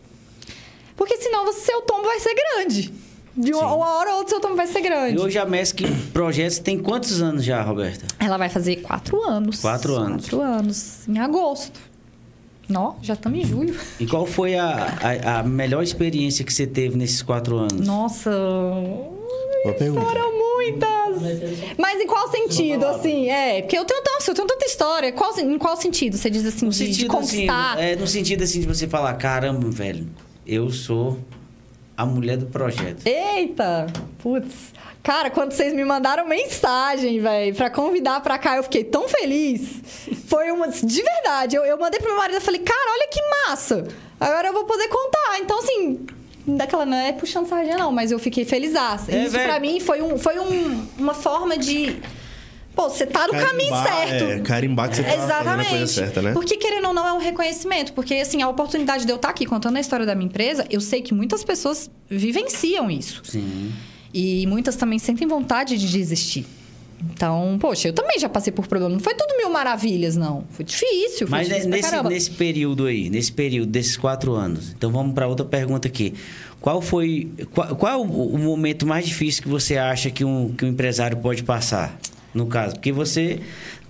Porque senão seu tombo vai ser grande. De uma, uma hora ou outra, seu tombo vai ser grande. E hoje a MESC Projetos tem quantos anos já, Roberta? Ela vai fazer quatro anos. Quatro anos. Quatro anos. Em agosto. Nó, já estamos em julho. E qual foi a, a, a melhor experiência que você teve nesses quatro anos? Nossa. Boa pergunta. Foram muitas. Mas em qual sentido, assim? É, porque eu tenho, nossa, eu tenho tanta história. Qual, em qual sentido? Você diz assim, No de, de sentido assim, conquistar? é, no sentido assim de você falar, caramba, velho, eu sou a mulher do projeto. Eita! Putz. Cara, quando vocês me mandaram mensagem, velho, pra convidar pra cá, eu fiquei tão feliz. Foi uma. De verdade, eu, eu mandei pro meu marido e falei, cara, olha que massa! Agora eu vou poder contar. Então, assim. Daquela não é puxando sardinha, não, mas eu fiquei feliz. É, Isso pra mim foi, um, foi um, uma forma de. Pô, você tá no caminho Carimbar, certo. É, carimbar que você tá Exatamente. coisa certa, né? Porque, querendo ou não, é um reconhecimento. Porque, assim, a oportunidade de eu estar aqui contando a história da minha empresa, eu sei que muitas pessoas vivenciam isso. Sim. E muitas também sentem vontade de desistir. Então, poxa, eu também já passei por problema. Não foi tudo mil maravilhas, não. Foi difícil, foi Mas difícil nesse, nesse período aí, nesse período desses quatro anos, então vamos para outra pergunta aqui. Qual foi. Qual, qual é o, o momento mais difícil que você acha que um, que um empresário pode passar? No caso, porque você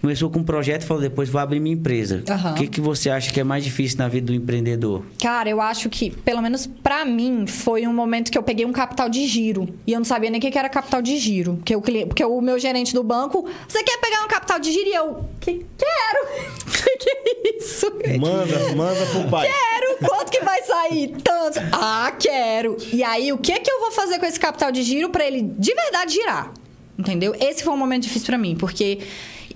começou com um projeto e falou, depois vou abrir minha empresa. Aham. O que, que você acha que é mais difícil na vida do empreendedor? Cara, eu acho que, pelo menos pra mim, foi um momento que eu peguei um capital de giro. E eu não sabia nem o que que era capital de giro. Porque o, cliente, porque o meu gerente do banco, você quer pegar um capital de giro? E eu, que, quero! que, que é isso? Manda, manda pro pai. Quero! Quanto que vai sair? Tanto. Ah, quero! E aí, o que que eu vou fazer com esse capital de giro pra ele de verdade girar? Entendeu? Esse foi um momento difícil pra mim, porque,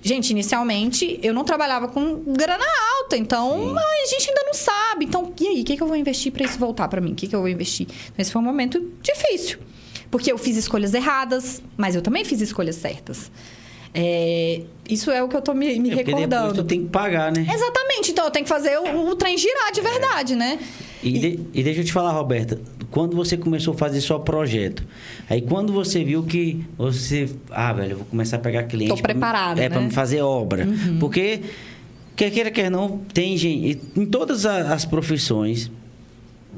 gente, inicialmente eu não trabalhava com grana alta, então a gente ainda não sabe. Então, e aí, o que, que eu vou investir pra isso voltar pra mim? O que, que eu vou investir? Então, esse foi um momento difícil. Porque eu fiz escolhas erradas, mas eu também fiz escolhas certas. É, isso é o que eu tô me, me É, depois recordando. tu tem que pagar, né? Exatamente, então eu tenho que fazer o, o trem girar de verdade, né? E, de- e deixa eu te falar, Roberta, quando você começou a fazer só projeto, aí quando você viu que você, ah, velho, eu vou começar a pegar cliente. Tô preparada, É, né? me fazer obra. Porque Quer queira, quer não, tem gente. Em todas as profissões,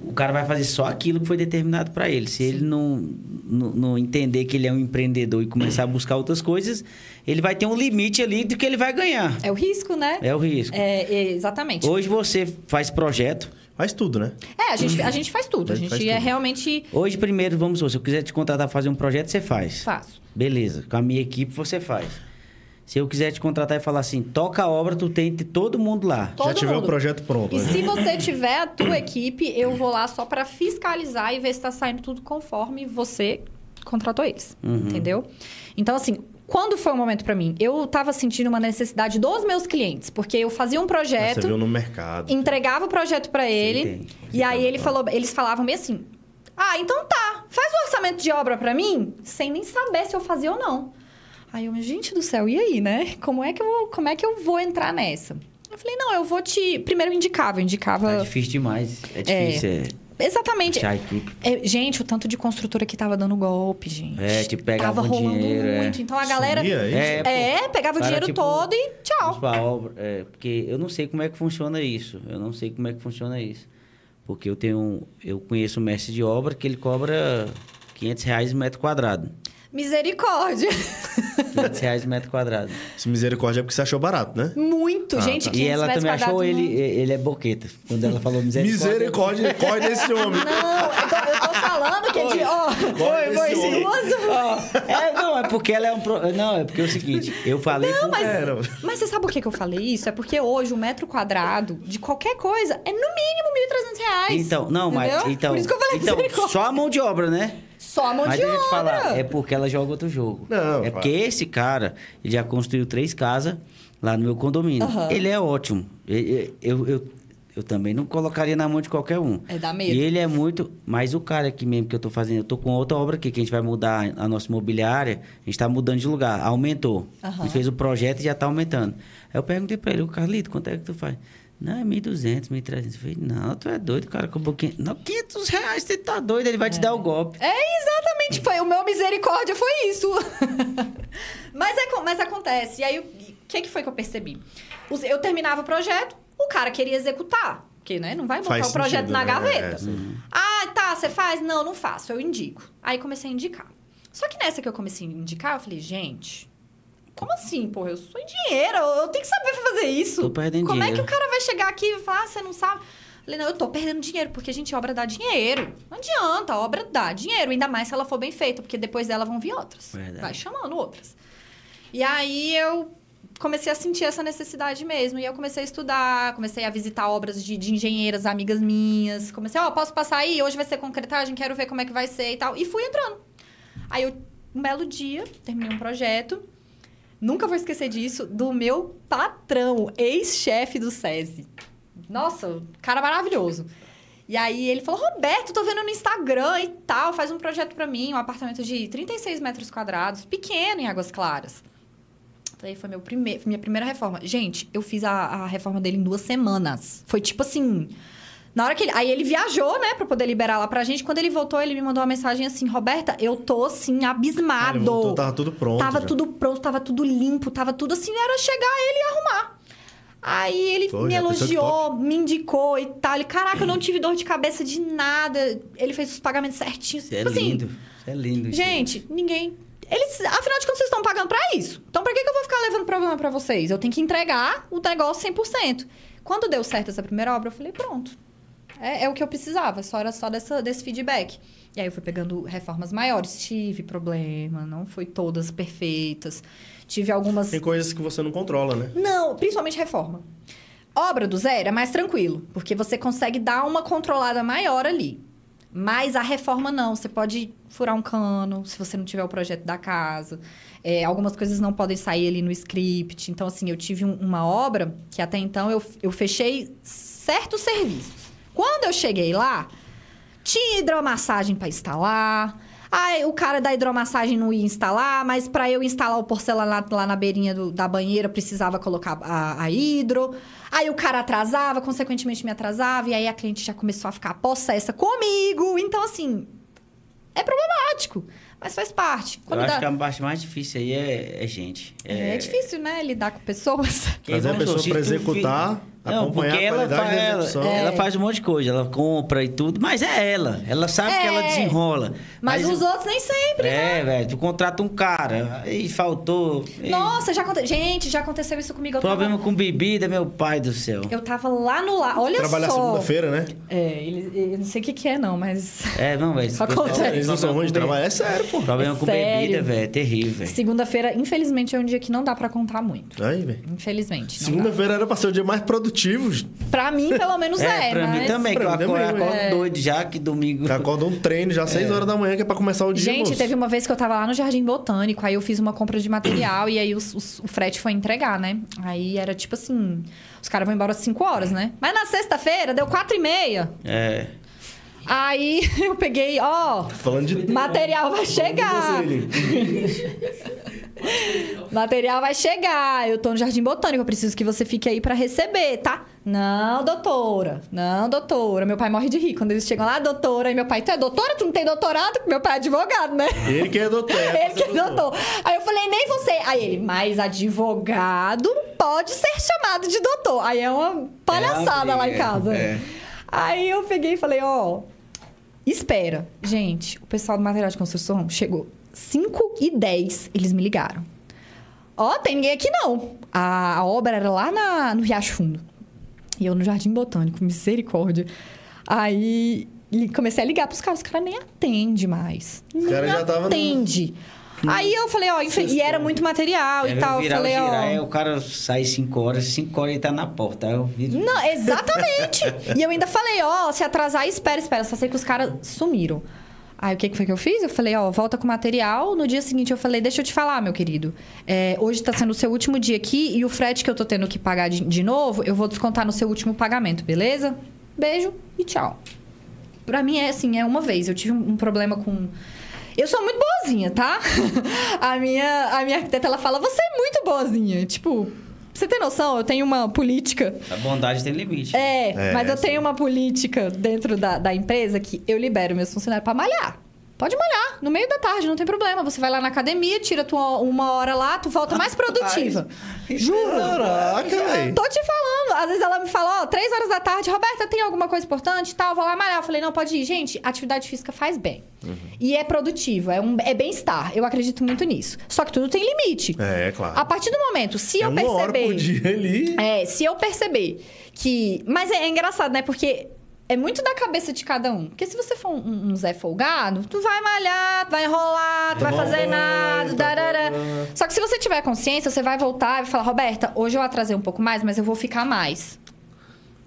o cara vai fazer só aquilo que foi determinado para ele. Se ele não, não, não entender que ele é um empreendedor e começar a buscar outras coisas, ele vai ter um limite ali do que ele vai ganhar. É o risco, né? É o risco. É, exatamente. Hoje você faz projeto. Faz tudo, né? É, a gente, a gente faz tudo. A A gente gente faz é tudo. realmente Hoje, primeiro, vamos supor, se eu quiser te contratar para fazer um projeto, você faz. faço. Beleza, com a minha equipe você faz. Se eu quiser te contratar e falar assim, toca a obra, tu tem todo mundo lá. Todo Já tiver mundo. o projeto pronto. E né? se você tiver a tua equipe, eu vou lá só pra fiscalizar e ver se tá saindo tudo conforme você contratou eles. Uhum. Entendeu? Então, assim, quando foi o momento pra mim? Eu tava sentindo uma necessidade dos meus clientes, porque eu fazia um Você projeto, viu no mercado. entregava o projeto pra ele, e aí ele falou, eles falavam meio assim: "Ah, então tá, faz o orçamento de obra pra mim", sem nem saber se eu fazia ou não. Aí eu, gente do céu, e aí, né? Como é que eu vou, como é que eu vou entrar nessa? Eu falei: "Não, eu vou te, primeiro eu indicava, eu Tá indicava difícil demais. É difícil. É. Exatamente. A equipe. É, gente, o tanto de construtora que tava dando golpe, gente. É, tipo, pegava Tava o rolando dinheiro, é. muito. Então a galera. Sumia, é? É, pô. É, pegava o dinheiro tipo, todo e tchau. pra obra. É, porque eu não sei como é que funciona isso. Eu não sei como é que funciona isso. Porque eu tenho. Eu conheço um mestre de obra que ele cobra 500 reais metro quadrado. Misericórdia. 500 reais metro quadrado. Esse misericórdia é porque você achou barato, né? Muito, Ah, gente. tá. E 500 ela também achou ele, ele é boqueta. Quando ela falou misericórdia. Misericórdia, corre desse homem. Não, eu tô, eu tô falando que é de. Ó, Foi, foi. Ó, é, não, é porque ela é um. pro- Não, é porque é o seguinte, eu falei. Não, mas, É, não. mas você sabe por que, que eu falei isso? É porque hoje o metro quadrado de qualquer coisa é no mínimo 1.300 reais. Então, não, mas. Entendeu? Então, Por isso que eu falei então misericórdia. só a mão de obra, né? Só a mão Mas de deixa eu te obra. falar, é porque ela joga outro jogo. Não, é porque esse cara, ele já construiu três casas lá no meu condomínio. Aham. Ele é ótimo. Ele- Eu, eu, eu também não colocaria na mão de qualquer um. É, dá medo. E ele é muito. Mas o cara aqui mesmo que eu tô fazendo, eu tô com outra obra aqui, que a gente vai mudar a nossa imobiliária, a gente tá mudando de lugar, aumentou. Aham. A gente fez o projeto e já tá aumentando. Aí eu perguntei pra ele, o Carlito, quanto é que tu faz? Não, é 1.200, 1.300. Eu falei, não, tu é doido, cara, cobrou 500. Não, 500 reais, você tá doido, ele vai te dar o golpe. É, exatamente. Foi, o meu misericórdia foi isso. mas, é, mas acontece. E aí, o que, que foi que eu percebi? Eu terminava o projeto, o cara queria executar. Porque, né? Não vai botar Faz o projeto sentido, na né? gaveta. É, ah, tá, você faz? Não, não faço. Eu indico. Aí comecei a indicar. Só que nessa que eu comecei a indicar, eu falei, gente, como assim, porra? Eu sou engenheira, eu eu tenho que saber fazer isso. Tô perdendo Como é dinheiro. que o cara vai chegar aqui e falar, ah, você não sabe? Eu Falei, não, eu tô perdendo dinheiro, porque, gente, obra dá dinheiro. Não adianta, a obra dá dinheiro, ainda mais se ela for bem feita, porque depois dela vão vir outras. Verdade. Vai chamando outras. E aí eu comecei a sentir essa necessidade mesmo. E eu comecei a estudar, comecei a visitar obras de, de engenheiras, amigas minhas. Comecei, ó, posso passar aí? Hoje vai ser concretagem, quero ver como é que vai ser e tal. E fui entrando. Aí, eu, um belo dia, terminei um projeto. Nunca vou esquecer disso, do meu patrão, ex-chefe do SESI. Nossa, cara maravilhoso. E aí ele falou, Roberto, tô vendo no Instagram e tal, faz um projeto pra mim, um apartamento de 36 metros quadrados, pequeno em Águas Claras. Falei, foi meu primeir, minha primeira reforma. Gente, eu fiz a, a reforma dele em duas semanas. Foi tipo assim. Na hora que ele. Aí ele viajou, né, pra poder liberar lá pra gente. Quando ele voltou, ele me mandou uma mensagem assim: Roberta, eu tô assim, abismado. Ele voltou, tava tudo pronto. Tava já. tudo pronto, tava tudo limpo, tava tudo assim, era chegar ele e arrumar. Aí ele Pô, me elogiou, me indicou e tal. Ele, caraca, eu não tive dor de cabeça de nada. Ele fez os pagamentos certinhos. Isso é Tipo assim, lindo. Isso é lindo. isso. Gente, ninguém. Eles, afinal de contas, vocês estão pagando pra isso. Então, pra que, que eu vou ficar levando problema pra vocês? Eu tenho que entregar o negócio 100%. Quando deu certo essa primeira obra, eu falei, pronto. É, é o que eu precisava, só era só dessa, desse feedback. E aí eu fui pegando reformas maiores. Tive problema, não foi todas perfeitas. Tive algumas. Tem coisas que você não controla, né? Não, principalmente reforma. Obra do zero é mais tranquilo, porque você consegue dar uma controlada maior ali. Mas a reforma não, você pode furar um cano se você não tiver o projeto da casa. É, algumas coisas não podem sair ali no script. Então, assim, eu tive um- uma obra que até então eu, eu fechei certos serviços. Quando eu cheguei lá, tinha hidromassagem para instalar. Aí o cara da hidromassagem não ia instalar, mas para eu instalar o porcelanato lá na beirinha do- da banheira, precisava colocar a, a hidro. Aí o cara atrasava, consequentemente me atrasava, e aí a cliente já começou a ficar possessa comigo. Então, assim, é problemático. Mas faz parte. Eu Quando acho dá- que a parte mais difícil aí é, é gente. é... difícil, né? Lidar com pessoas. Fazer a pessoa tu fi- executar, Não, porque a ela, ela, execução. ela faz um monte de coisa, ela compra e tudo, mas é ela. Ela sabe que ela É. desenrola. Mas, os outros nem sempre, né? É, velho, tu contrata um cara, aí faltou. aí Nossa, já aconteceu. Gente, já aconteceu isso comigo. Eu Problema tava... com bebida, meu pai do céu. Eu tava lá no lar. Olha Trabalhar só. segunda-feira, né? É, ele, eu não sei o que, que é, não, mas. É, não, velho. Acontece. Eles não são ruins de trabalhar, é sério, pô. Problema É com sério. bebida, velho, é terrível, velho. Segunda-feira, infelizmente, é um dia que não dá pra contar muito. Aí, velho. Infelizmente. Segunda-feira era pra ser o dia mais produtivo. Pra mim, pelo menos é. É, pra mas... mim também, que eu Pra acordo, acordo é. doido já, que domingo... Você acorda um treino já às 6 horas da manhã, que é pra começar o dia, Gente, moço. teve uma vez que eu tava lá no Jardim Botânico, aí eu fiz uma compra de material e aí os- os- o frete foi entregar, né? Aí era tipo assim: os caras vão embora às 5 horas, né? Mas na sexta-feira deu 4 e meia. É. Aí eu peguei, ó, Falando de... material vai chegar. Você, Eli. Material vai chegar. Eu tô no Jardim Botânico, eu preciso que você fique aí pra receber, tá? Não, doutora. Não, doutora. Meu pai morre de rir quando eles chegam lá, doutora. E meu pai, tu é doutora? Tu não tem doutorado? Meu pai é advogado, né? Ele que é doutor. é Ele que é doutor. Aí eu falei, nem você. Aí ele, mas advogado pode ser chamado de doutor. Aí é uma palhaçada É, lá em é, casa. é. Aí eu peguei e falei, ó, espera. Gente, o pessoal do material de construção chegou 5 e 10, eles me ligaram. Ó, tem ninguém aqui não. A, a obra era lá na, no Riacho Fundo. E eu no Jardim Botânico, misericórdia. Aí comecei a ligar pros caras, os caras nem atendem mais. Os Nem caras já tava no- atende. Aí eu falei, ó, e era muito material e Aí tal. Eu virar, falei, girar, ó. aí o cara sai 5 horas, 5 horas ele tá na porta. Aí eu viro... Não, exatamente. e eu ainda falei, ó, se atrasar, espera, espera. Só sei que os caras sumiram. Aí o que que foi que eu fiz? Eu falei, ó, volta com o material. No dia seguinte eu falei, deixa eu te falar, meu querido. É, hoje tá sendo o seu último dia aqui e o frete que eu tô tendo que pagar de, de novo, eu vou descontar no seu último pagamento, beleza? Beijo e tchau. Pra mim é assim, é uma vez. Eu tive um, problema com. Eu sou muito boazinha, tá? a, minha, a minha arquiteta, ela fala, você é muito boazinha. Tipo, você ter noção, eu tenho uma política A bondade tem limite. é, É, mas eu sim. tenho uma política dentro da, da empresa que eu libero meus funcionários pra malhar. Pode malhar, no meio da tarde, não tem problema. Você vai lá na academia, tira tua uma hora lá, tu volta mais produtiva. Juro. Caraca, velho. Tô te falando. Às vezes ela me fala, ó, três horas da tarde, Roberta, tem alguma coisa importante e tal? Vou lá malhar. Eu falei, não, pode ir. Gente, atividade física faz bem. Uhum. E é produtivo, é, um, é bem-estar. Eu acredito muito nisso. Só que tudo tem limite. É, claro. A partir do momento, se é eu uma hora perceber. por dia ali. É, se eu perceber que. Mas é, é engraçado, né? Porque é muito da cabeça de cada um. Porque se você for um, um Zé folgado, tu vai malhar, tu vai enrolar, tu vai fazer nada, tá darará. bom. Só que se você tiver consciência, você vai voltar e vai falar, Roberta, hoje eu atrasei um pouco mais, mas eu vou ficar mais.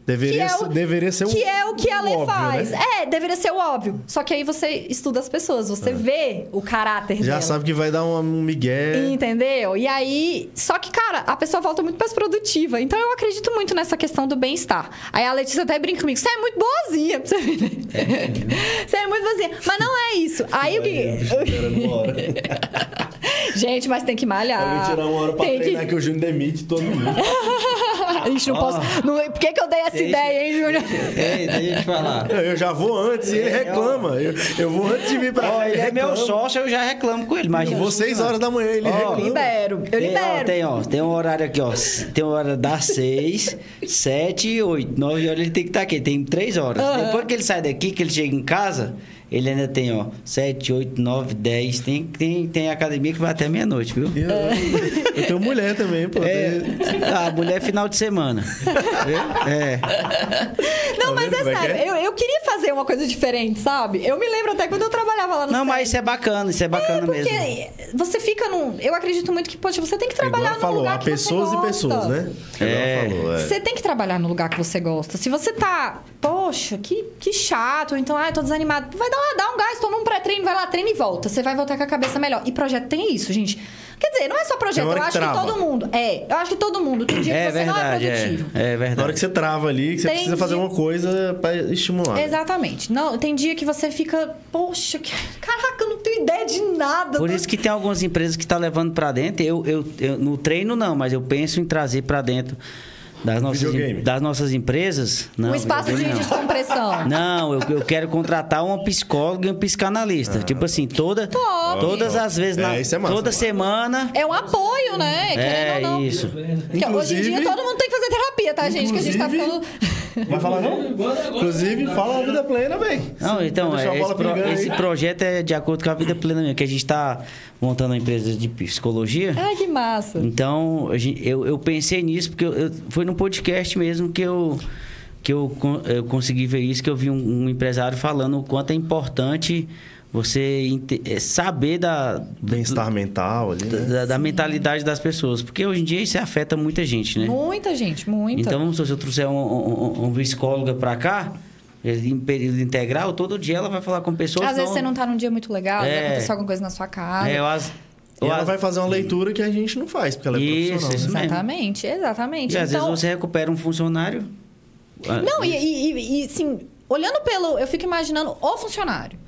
Deveria, que é ser, o- deveria ser Que o, é o que a lei óbvio, faz. né? É, deveria ser o óbvio. Só que aí você estuda as pessoas, você vê o caráter Já dela. sabe que vai dar um, um migué. Entendeu? E aí. Só que, cara, a pessoa volta muito mais produtiva. Então eu acredito muito nessa questão do bem-estar. Aí a Letícia até brinca comigo: você é muito boazinha, pra você ver. Você é muito boazinha. Mas não é isso. Aí o que. Gente, mas tem que malhar. Vai tirar uma hora pra tem treinar que... o Júnior demite todo mundo. Ixi, não posso. Não... Por que, que eu dei essa Deixa- ideia, hein, Júnior? Ei, deixa eu te falar. Eu já vou antes e ele reclama. Eu, eu vou antes de vir pra Ó, cá. ele é meu sócio, eu já reclamo com ele. Mas Eu vou 6 horas da manhã, ele Ó, reclama. Libero. Eu Tem, ó, libero. tem, ó, tem um horário aqui, ó. Tem uma hora das 6, 7 e 8. 9 horas ele tem que estar aqui. Tem 3 horas. Aham. Depois que ele sai daqui, que ele chega em casa, ele ainda tem, ó, 7, 8, 9, 10. Tem, tem, tem academia que vai até meia-noite, viu? Eu, eu tenho mulher também, pô. É, a mulher é final de semana. É. Não, Tá mas é é sério. é? Eu, eu queria fazer uma coisa diferente, sabe? Eu me lembro até quando eu trabalhava lá no Não, mas isso é bacana, isso é bacana Porque mesmo. você fica num. Eu acredito muito que, poxa, você tem que Igual trabalhar ela num falou, lugar há que pessoas você e gosta. pessoas, né? Igual ela É. falou, é. Você tem que trabalhar no lugar que você gosta. Se você tá, poxa, que, que chato, ou então, ai, tô desanimado, vai dar lá, dá um gás, toma um pré-treino, vai lá, treina e volta. Você vai voltar com a cabeça melhor. E projeto tem isso, gente. Quer dizer, não é só projeto, eu que acho trava. que todo mundo. É, eu acho que todo mundo. Tem dia É que você não é verdade, é. produtivo. É verdade. Na hora que você trava ali, que você Tem precisa fazer dia- uma coisa pra estimular. Exatamente. Não, tem dia que você fica, poxa, que- caraca, eu não tenho ideia de nada. Por tô- isso que tem algumas empresas que estão levando para dentro. Eu, eu, eu- no treino não, mas eu penso em trazer para dentro Das nossas, em- das nossas empresas. Não, um espaço de não. descompressão. Não, eu, eu quero contratar uma psicóloga e um psicanalista. tipo assim, toda, Top. todas as vezes, É, na, é massa, toda massa. semana. É um apoio, né? Querendo É ou não. isso. Porque hoje em dia todo mundo tem que fazer terapia, tá, gente? Que a gente tá ficando. Vai falar não? Inclusive, fala a vida plena, velho. Não, então, é, esse, pro- esse projeto é de acordo com a vida plena mesmo, que a gente está montando uma empresa de psicologia. Ai, que massa. Então, a gente- eu, eu pensei nisso, porque eu, eu- foi num podcast mesmo que eu, que eu, eu consegui ver isso, que eu vi um, um empresário falando o quanto é importante você eh, saber da, Bem-estar mental ali, né? da, da mentalidade das pessoas. Porque hoje em dia isso afeta muita gente, né? Muita gente, muita. Então, vamos supor, se eu trouxer um, um, um psicóloga para cá, em período integral, todo dia ela vai falar com pessoas... Às vezes você não tá num dia muito legal, É. aconteceu alguma coisa na sua casa. É, eu, as- E ela vai fazer uma leitura que a gente não faz, porque ela é Isso, profissional. isso né? mesmo. Exatamente, exatamente. E às então, vezes você recupera um funcionário... ah, Não, e, e, e, e, assim, olhando pelo. Eu fico imaginando o funcionário.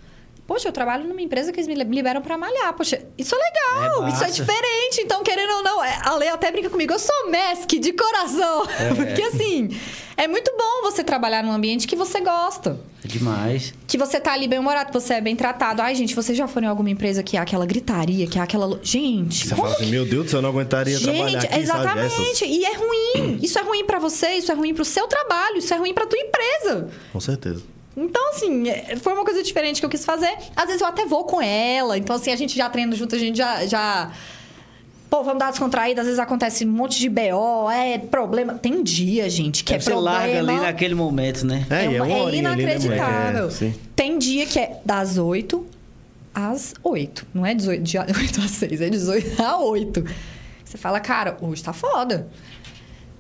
Poxa, eu trabalho numa empresa que eles me liberam pra malhar. Poxa, isso é legal, É isso é diferente. Então, querendo ou não, é, a Lei até brinca comigo, eu sou MESC de coração. É. Porque assim, é muito bom você trabalhar num ambiente que você gosta. É demais. Que você tá ali bem humorado, que você é bem tratado. Ai, gente, vocês já foram em alguma empresa que é aquela gritaria, que é aquela. Gente, Você como fala assim, meu Deus do céu, eu não aguentaria trabalhar Gente, exatamente. sabe? Essas- E é ruim. Isso é ruim pra você, isso é ruim pro seu trabalho, isso é ruim pra tua empresa. Com certeza. Então, assim, é- foi uma coisa diferente que eu quis fazer. Às vezes eu até vou com ela. Então, assim, a gente já treina junto, a gente já. já... Pô, vamos dar descontraída. Às vezes acontece um monte de BO, é problema. Tem dia, gente, que é você problema. larga ali naquele momento, né? É, é uma- uma horinha ali, né, inacreditável. É. Tem dia que é das 8 às 8. Não é 18, de 8 às 6, é 18 a 8. Você fala, cara, hoje tá foda.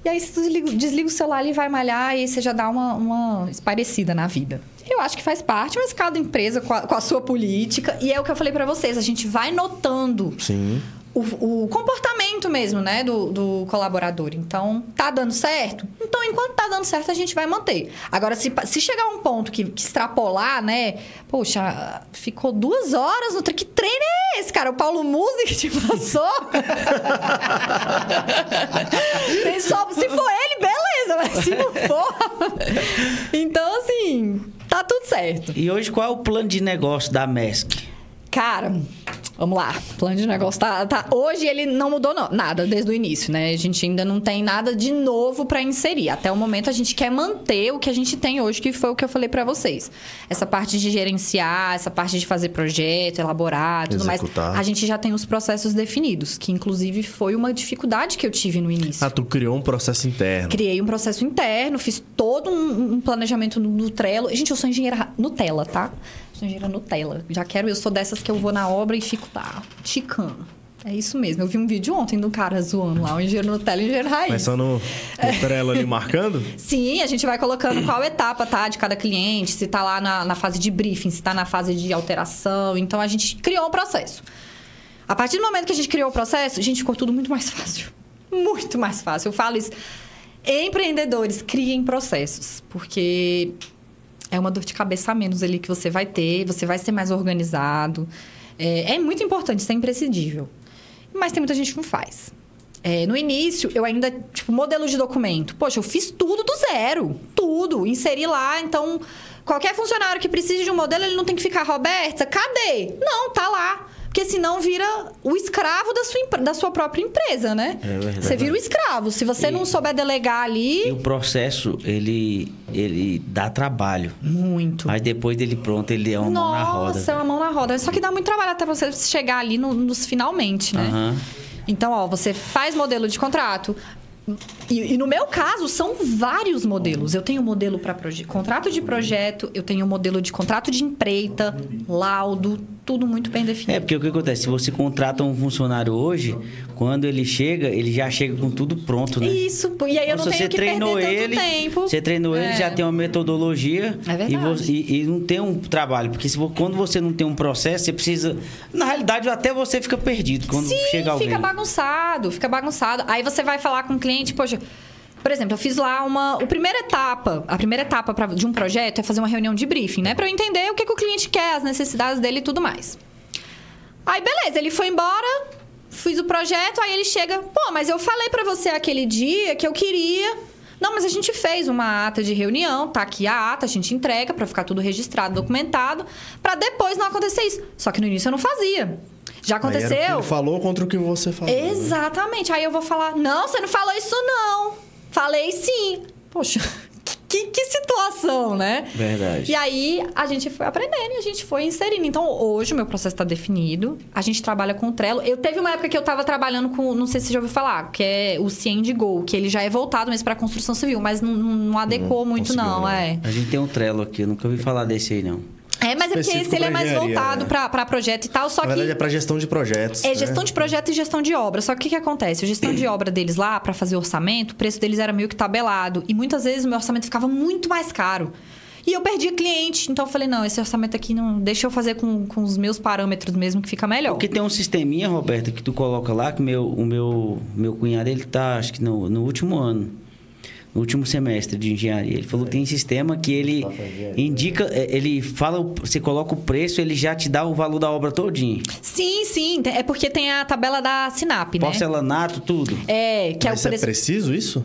E aí você desliga, desliga o celular e vai malhar e você já dá uma, uma esparecida na vida. Eu acho que faz parte, mas cada empresa com a, com a sua política. E é o que eu falei pra vocês, a gente vai notando Sim. O, o comportamento mesmo, né, do, do colaborador. Então, tá dando certo? Então, enquanto tá dando certo, a gente vai manter. Agora, se, se chegar um ponto que, que extrapolar, né? Poxa, ficou duas horas no treino. Que treino é esse, cara? O Paulo Musi que te passou? Tem só, se for ele, beleza, mas se não for. então, assim, tá tudo certo. E hoje qual é o plano de negócio da MESC? Cara, vamos lá. O plano de negócio tá, tá- Hoje ele não mudou não- nada desde o início, né? A gente ainda não tem nada de novo para inserir. Até o momento a gente quer manter o que a gente tem hoje, que foi o que eu falei para vocês. Essa parte de gerenciar, essa parte de fazer projeto, elaborar, tudo Executar. mais. A gente já tem os processos definidos, que inclusive foi uma dificuldade que eu tive no início. Ah, tu criou um processo interno. Criei um processo interno, fiz todo um, um planejamento no, no Trello. Gente, eu sou engenheira Nutella, tá? Engenheira Nutella. Já quero, eu sou dessas que eu vou na obra e fico lá, ticando. É isso mesmo. Eu vi um vídeo ontem do cara zoando lá, o engenheiro Nutella e o engenheiro Raiz. Mas só no, no Trello ali marcando? Sim, a gente vai colocando qual etapa, tá? De cada cliente, se tá lá na, na fase de briefing, se tá na fase de alteração. Então, a gente criou o processo. A partir do momento que a gente criou o processo, gente, ficou tudo muito mais fácil. Muito mais fácil. Eu falo isso. Empreendedores, criem processos. Porque é uma dor de cabeça a menos ali que você vai ter. Você vai ser mais organizado. É, é muito importante, isso é imprescindível. Mas tem muita gente que não faz. É, no início, eu ainda, tipo, modelo de documento. Poxa, eu fiz tudo do zero. Tudo. Inseri lá. Então, qualquer funcionário que precise de um modelo, ele não tem que ficar, Roberta, cadê? Não, tá lá. Porque senão vira o escravo da sua, da sua própria empresa, né? É verdade. Você vira o escravo. Se você E- não souber delegar ali. E o processo, ele, ele dá trabalho. Muito. Mas depois dele pronto, ele é uma mão na roda. Nossa, é uma mão na roda. Só que dá muito trabalho até você chegar ali no- nos finalmente, né? Aham. Então, ó, você faz modelo de contrato. E, e no meu caso, são vários modelos. Eu tenho modelo para contrato de projeto, eu tenho modelo de contrato de empreita, laudo, tudo muito bem É, definido. porque o que acontece? Se você contrata um funcionário hoje, quando ele chega, ele já chega com tudo pronto, né? Isso, e aí eu Então, não tenho que perder tanto ele, tempo. Você treinou ele, É. já tem uma metodologia. É verdade. E, você- e- e não tem um trabalho. Porque se, quando você não tem um processo, você precisa. Na realidade, até você fica perdido quando Sim, chega alguém. fica bagunçado, fica bagunçado. Aí você vai falar com o cliente, poxa. Por exemplo, eu fiz lá uma. A primeira etapa, a primeira etapa pra- de um projeto é fazer uma reunião de briefing, né? Pra eu entender o que, que o cliente quer, as necessidades dele e tudo mais. Aí, beleza, ele foi embora, fiz o projeto, aí ele chega, pô, mas eu falei pra você aquele dia que eu queria Não, mas a gente fez uma ata de reunião, tá aqui a ata, a gente entrega pra ficar tudo registrado, documentado, pra depois não acontecer isso. Só que no início eu não fazia. Já aconteceu? ele falou contra o que você falou. né? Exatamente. Aí eu vou falar: não, você não falou isso, não. Falei sim. Poxa, que, que situação, né? Verdade. E aí a gente foi aprendendo e a gente foi inserindo. Então hoje o meu processo está definido. A gente trabalha com o Trello. Eu teve uma época que eu estava trabalhando com, não sei se você já ouviu falar, que é o Ciend Go, que ele já é voltado mesmo para construção civil, mas não, não, não adequou muito conseguiu, não, né? é. A gente tem um Trello aqui, eu nunca ouvi falar desse aí, não. É, mas é porque esse ele é mais voltado né? para para projeto e tal, só Na que verdade, é pra gestão de projetos. É né? gestão de projeto e gestão de obra. Só que o que, que acontece? A gestão de obra deles lá, para fazer orçamento, o preço deles era meio que tabelado. E muitas vezes o meu orçamento ficava muito mais caro. E eu perdia cliente. Então eu falei, não, esse orçamento aqui não. Deixa eu fazer com, com os meus parâmetros mesmo, que fica melhor. Porque tem um sisteminha, Roberto, que tu coloca lá, que meu, o meu, meu cunhado, ele tá, acho que no, no último ano. No último semestre de engenharia. Ele falou que tem sistema que ele indica, é, ele fala, o- você coloca o preço, ele já te dá o valor da obra todinho. Sim, sim. É porque tem a tabela da Sinap, né? Porcelanato, tudo. É, que é o Mas é preço. preciso isso?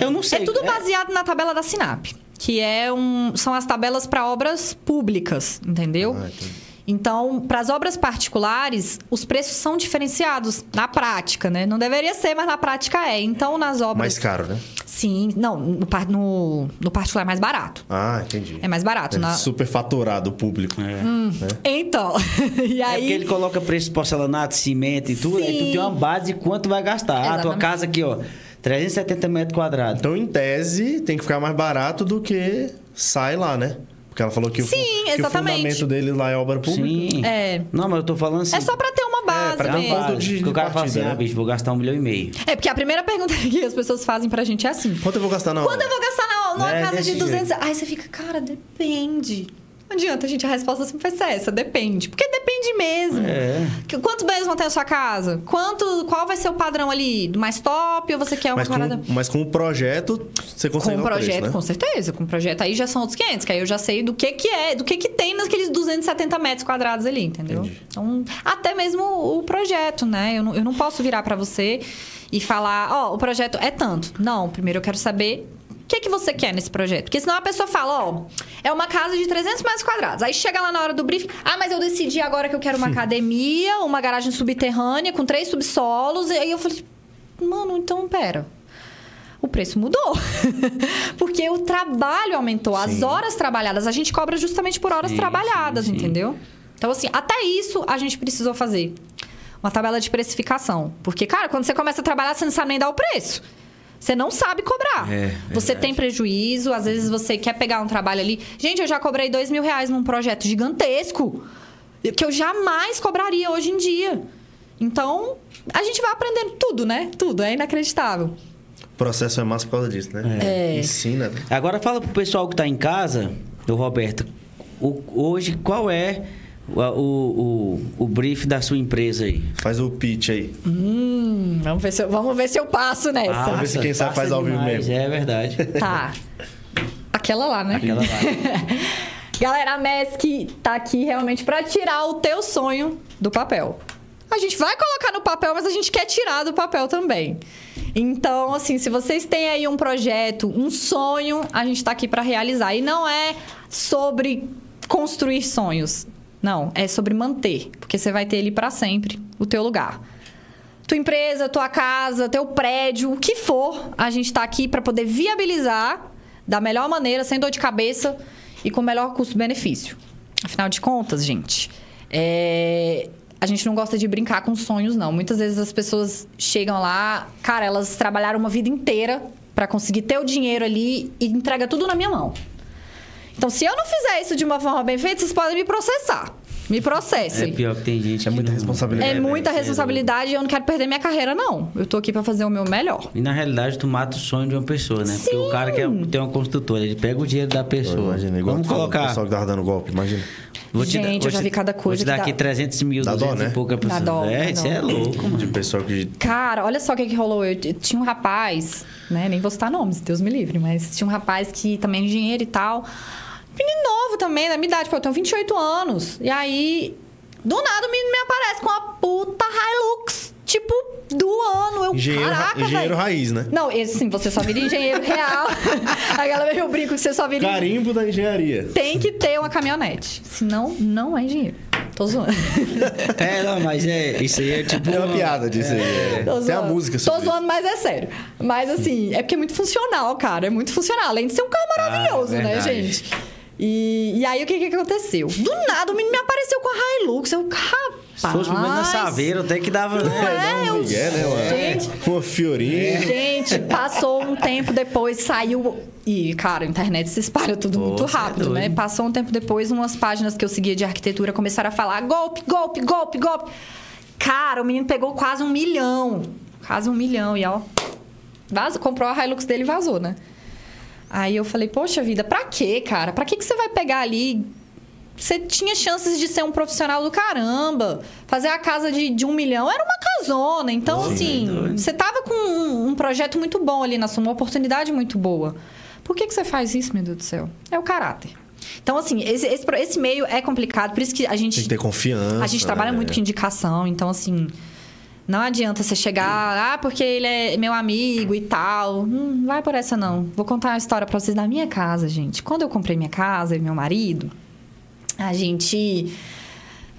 Eu não sei. É tudo baseado na tabela da Sinap, que é um, são as tabelas para obras públicas, entendeu? Ah, entendi. Então, para as obras particulares, os preços são diferenciados na prática, né? Não deveria ser, mas na prática é. Então, nas obras. Mais caro, né? Sim, não, no, no, no particular é mais barato. Ah, entendi. É mais barato. É na- super faturado o público. É. Então, e É aí. porque ele coloca preço de porcelanato, cimento e tudo, aí tu Sim. tem uma base de quanto vai gastar. Ah, tua Exatamente. casa aqui, ó, 370 metros quadrados. Então, em tese, tem que ficar mais barato do que sai lá, né? Porque ela falou que, o, Sim, que o fundamento dele lá é obra pública. Sim. É. Não, mas eu tô falando assim. É só pra ter uma base pra ter um mesmo. base, de- porque o cara fala assim, partida, ah, né? bicho, vou gastar um milhão e meio. É, porque a primeira pergunta que as pessoas fazem pra gente é assim: Quanto eu vou gastar na Quando obra? eu vou gastar na, numa É, casa de desse 200? Aí você fica, cara, depende. Não adianta, gente, a resposta sempre vai ser essa, depende. Porque depende mesmo. É. Quantos banheiros vão ter na sua casa? Quanto, qual vai ser o padrão ali? Do mais top ou você quer uma Mas parada... com, mas com o projeto, você Com consegue dar o projeto, preço, né? com certeza. Com o projeto aí já são outros 500, que aí eu já sei do que que é, do que que tem naqueles 270 metros quadrados ali, entendeu? Entendi. Então, até mesmo o projeto, né? Eu não, eu não posso virar pra você e falar, ó, o projeto é tanto. Não, primeiro eu quero saber o que que você quer nesse projeto. Porque senão a pessoa fala, ó, é uma casa de 300 metros quadrados. Aí chega lá na hora do briefing, ah, mas eu decidi agora que eu quero uma academia, uma garagem subterrânea com três subsolos. E aí eu falei, mano, então pera o preço mudou. Porque o trabalho aumentou, as Sim. horas trabalhadas. A gente cobra justamente por horas Sim, trabalhadas, sim. entendeu? Então, assim, até isso a gente precisou fazer. Uma tabela de precificação. Porque, cara, quando você começa a trabalhar, você não sabe nem dar o preço. Você não sabe cobrar. É, você verdade. tem prejuízo, às vezes você quer pegar um trabalho ali. Gente, eu já cobrei dois mil reais num projeto gigantesco. Que eu jamais cobraria hoje em dia. Então, a gente vai aprendendo tudo, né? Tudo. É inacreditável. O processo é massa por causa disso, né? É. Ensina, né? Agora fala pro pessoal que tá em casa, o Roberto, o- hoje qual é o, o, o, o brief da sua empresa aí? Faz o pitch aí. Hum, vamos ver se eu, vamos ver se eu passo nessa. Vamos ver se quem sabe passa faz ao vivo mesmo. É verdade. Tá. Aquela lá, né? Aquela lá. Galera, a MESC tá aqui realmente pra tirar o teu sonho do papel. A gente vai colocar no papel, mas a gente quer tirar do papel também. Então, assim, se vocês têm aí um projeto, um sonho, a gente tá aqui pra realizar. E não é sobre construir sonhos. Não, é sobre manter, porque você vai ter ele pra sempre, o teu lugar. Tua empresa, tua casa, teu prédio, o que for, a gente tá aqui pra poder viabilizar da melhor maneira, sem dor de cabeça e com o melhor custo-benefício. Afinal de contas, gente, é, a gente não gosta de brincar com sonhos, não. Muitas vezes as pessoas chegam lá, cara, elas trabalharam uma vida inteira pra conseguir ter o dinheiro ali e entrega tudo na minha mão. Então, se eu não fizer isso de uma forma bem feita, vocês podem me processar. Me É processem. pior que tem gente. É que muita não- responsabilidade. É né? muita é responsabilidade e eu não quero perder minha carreira, não. Eu tô aqui pra fazer o meu melhor. E na realidade tu mata o sonho de uma pessoa, né? Porque o cara quer tem uma construtora, ele pega o dinheiro da pessoa. Imagina, igual Vamos falou, o colocar. pessoal que tava dando golpe, imagina. Vou te dar- Gente, vou eu já te- vi cada coisa Vou te dar que aqui dá- 300 mil, Dá dó, 200 né? e pouca Dá pessoa. dó, é, dá isso dó. é louco, mano. De pessoal que. Cara, olha só o que, que rolou. Eu, eu tinha um rapaz, né? Nem vou citar nomes, Deus me livre, mas tinha um rapaz que também é engenheiro e tal. Menino novo também, da minha idade, pô, eu tenho 28 anos. E aí, do nada, o menino me aparece com uma puta Hilux tipo, do ano. Eu, Engenheiro, ra- caraca, engenheiro velho. raiz, né? Não, esse sim, você só vira engenheiro real. A galera eu brinco que você só vira Carimbo da engenharia. Tem que ter uma caminhonete. Senão, não é engenheiro. Tô zoando. É, não, mas é, isso aí é tipo. É uma piada disso aí. é. Tô Tem a música Tô sobre zoando, mas é sério. Mas assim, é porque é muito funcional, cara. É muito funcional. Além de ser um carro maravilhoso, né, verdade. gente? E, e aí, o que, que aconteceu? Do nada, o menino me apareceu com a Hilux. Eu, rapaz... Se fosse pelo menos na Saveiro, até que dava. Não né? é, Um eu... Miguel, né? Uma, Gente, uma fiorinha. Gente, passou um tempo depois, saiu. E, cara, a internet se espalha tudo Pô, muito é rápido, né? doido. Passou um tempo depois, umas páginas que eu seguia de arquitetura começaram a falar: golpe, golpe, golpe, golpe. Cara, o menino pegou quase um milhão. Quase um milhão. E ó, vazou, comprou a Hilux dele e vazou, né? Aí eu falei, poxa vida, pra quê, cara? Pra que, que você vai pegar ali? Você tinha chances de ser um profissional do caramba. Fazer a casa de, de um milhão era uma casona. Então, assim, você tava com um, um projeto muito bom ali na sua, uma oportunidade muito boa. Por que, que você faz isso, meu Deus do céu? É o caráter. Então, assim, esse, esse, esse meio é complicado, por isso que a gente. Tem que ter confiança. A gente trabalha né? muito com indicação, então assim. Não adianta você chegar, ah, porque ele é meu amigo e tal. Não vai por essa, não. Vou contar uma história pra vocês da minha casa, gente. Quando eu comprei minha casa e meu marido, a gente.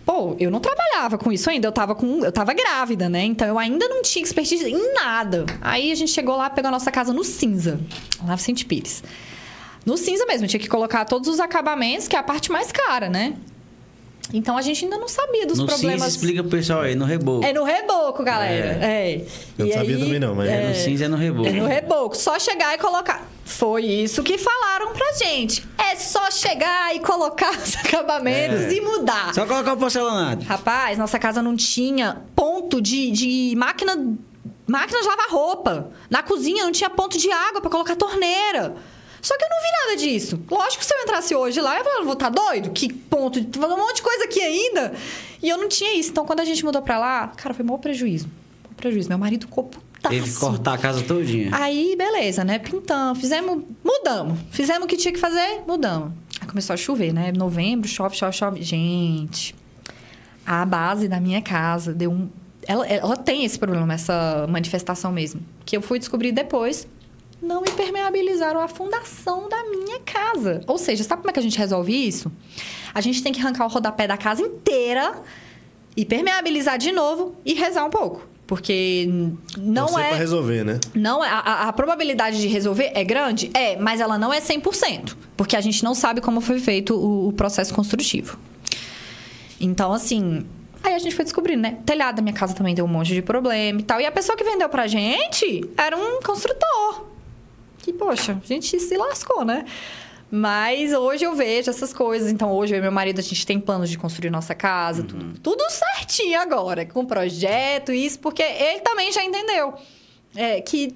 Pô, eu não trabalhava com isso ainda, eu tava com. Eu tava grávida, né? Então eu ainda não tinha expertise em nada. Aí a gente chegou lá, pegou a nossa casa no cinza, lá no Pires. No cinza mesmo, tinha que colocar todos os acabamentos, que é a parte mais cara, né? Então a gente ainda não sabia dos No problemas. cinza, explica pro pessoal aí, no reboco. É no reboco, galera. É. Eu não sabia também não, mas É, no cinza é no reboco. É no reboco. Só chegar e colocar. Foi isso que falaram pra gente. É só chegar e colocar os acabamentos É. e mudar. Só colocar o porcelanato. Rapaz, nossa casa não tinha ponto de, de máquina. Máquina de lavar roupa. Na cozinha não tinha ponto de água pra colocar torneira. Só que eu não vi nada disso. Lógico que se eu entrasse hoje lá, eu vou tá doido? Que ponto? Um monte de coisa aqui ainda. E eu não tinha isso. Então, quando a gente mudou pra lá, cara, foi maior prejuízo. Maior prejuízo. Meu marido ficou putaço. Teve que cortar a casa todinha. Aí, beleza, né? Pintamos, fizemos, mudamos. Fizemos o que tinha que fazer, mudamos. Aí começou a chover, né? Novembro, chove, chove, chove. Gente, a base da minha casa deu um. Ela, ela tem esse problema, essa manifestação mesmo. Que eu fui descobrir depois. Não impermeabilizaram a fundação da minha casa. Ou seja, sabe como é que a gente resolve isso? A gente tem que arrancar o rodapé da casa inteira, impermeabilizar de novo e rezar um pouco. Porque não é. pra resolver, né? Não, é- a, a- a probabilidade de resolver é grande? É, mas ela não é 100%. Porque a gente não sabe como foi feito o, o processo construtivo. Então, assim... Aí a gente foi descobrindo, né? O telhado da minha casa também deu um monte de problema e tal. E a pessoa que vendeu pra gente era um construtor. Que, poxa, a gente se lascou, né? Mas hoje eu vejo essas coisas. Então, hoje eu e meu marido, a gente tem planos de construir nossa casa. Tudo, tudo certinho agora. Com projeto, isso. Porque ele também já entendeu é, que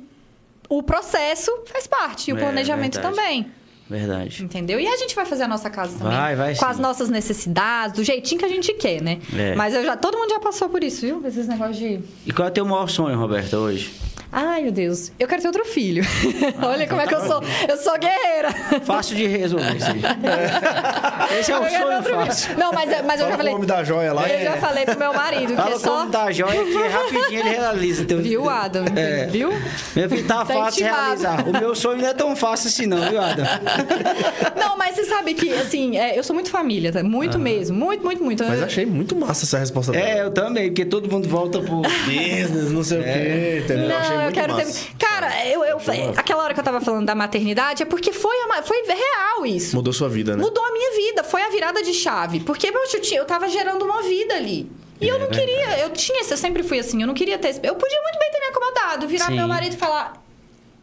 o processo faz parte. E o É, planejamento verdade. também. Verdade. Entendeu? E a gente vai fazer a nossa casa também. Vai, vai Com sim. as nossas necessidades, do jeitinho que a gente quer, né? É. Mas eu já, todo mundo já passou por isso, viu? Esses negócios de... E qual é o teu maior sonho, Roberta, hoje? Ai, meu Deus. Eu quero ter outro filho. Ah, Olha como é então que eu sou. Eu sou guerreira. Fácil de resolver isso aí. Esse é o ter sonho filho. fácil. Não, mas, mas eu já com o falei... nome da joia lá. Eu já falei pro meu marido que Fala é só... como da joia que rapidinho ele realiza. Teu... Viu, Adam? É. Viu? Meu filho, tá, Tá fácil de intimado. realizar. O meu sonho não é tão fácil assim não, viu, Adam? Não, mas você sabe que, assim, é, eu sou muito família, tá? Muito mesmo. Muito, muito, muito. Mas Eu- achei muito massa essa resposta É, dela. eu também, porque todo mundo volta pro... Business, não sei o quê, entendeu? Não, achei eu muito quero massa. ter. Cara, eu, eu, aquela hora que eu tava falando da maternidade é porque foi, a ma- foi real isso. Mudou sua vida, né? Mudou a minha vida, foi a virada de chave. Porque, poxa, eu, tinha, eu tava gerando uma vida ali. E eu não queria, eu tinha, eu sempre fui assim, eu não queria ter. Eu podia muito bem ter me acomodado, virar Sim. meu marido e falar: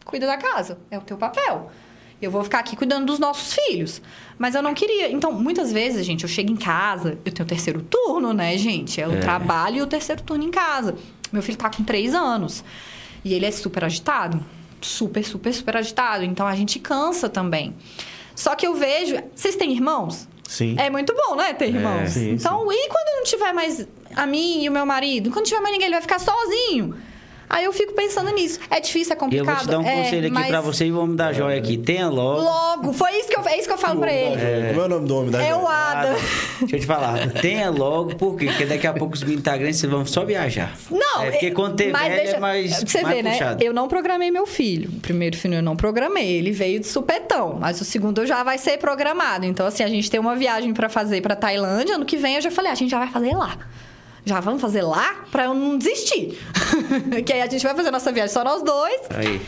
cuida da casa, é o teu papel. Eu vou ficar aqui cuidando dos nossos filhos. Mas eu não queria. Então, muitas vezes, gente, eu chego em casa, eu tenho o terceiro turno, né, gente? É o É. trabalho e o terceiro turno em casa. Meu filho tá com três anos. E ele é super agitado. Super, super, super agitado. Então a gente cansa também. Só que eu vejo. Vocês têm irmãos? Sim. É muito bom, né? Ter irmãos. sim, então, e quando não tiver mais a mim e o meu marido? Quando não tiver mais ninguém, ele vai ficar sozinho. Aí eu fico pensando nisso. É difícil, é E complicado. eu vou te dar um é, conselho aqui mas pra você e vamos dar joia aqui. Tenha logo. Logo, foi isso que eu, é isso que eu falo pra ele. Como é o nome do homem da É joia? o Ada. Deixa eu te falar. Tenha logo, por quê? Porque daqui a pouco os meninos tá vão só viajar. Não, é porque quando tem mas velho deixa, é mais, você mais ver, né? puxado. Eu não programei meu filho. O primeiro filho eu não programei, ele veio de supetão, mas o segundo já vai ser programado. Então assim, a gente tem uma viagem pra fazer pra Tailândia, ano que vem eu já falei, "Ah, a gente já vai fazer lá. Já vamos fazer lá pra eu não desistir. que aí a gente vai fazer nossa viagem só nós dois. Aí.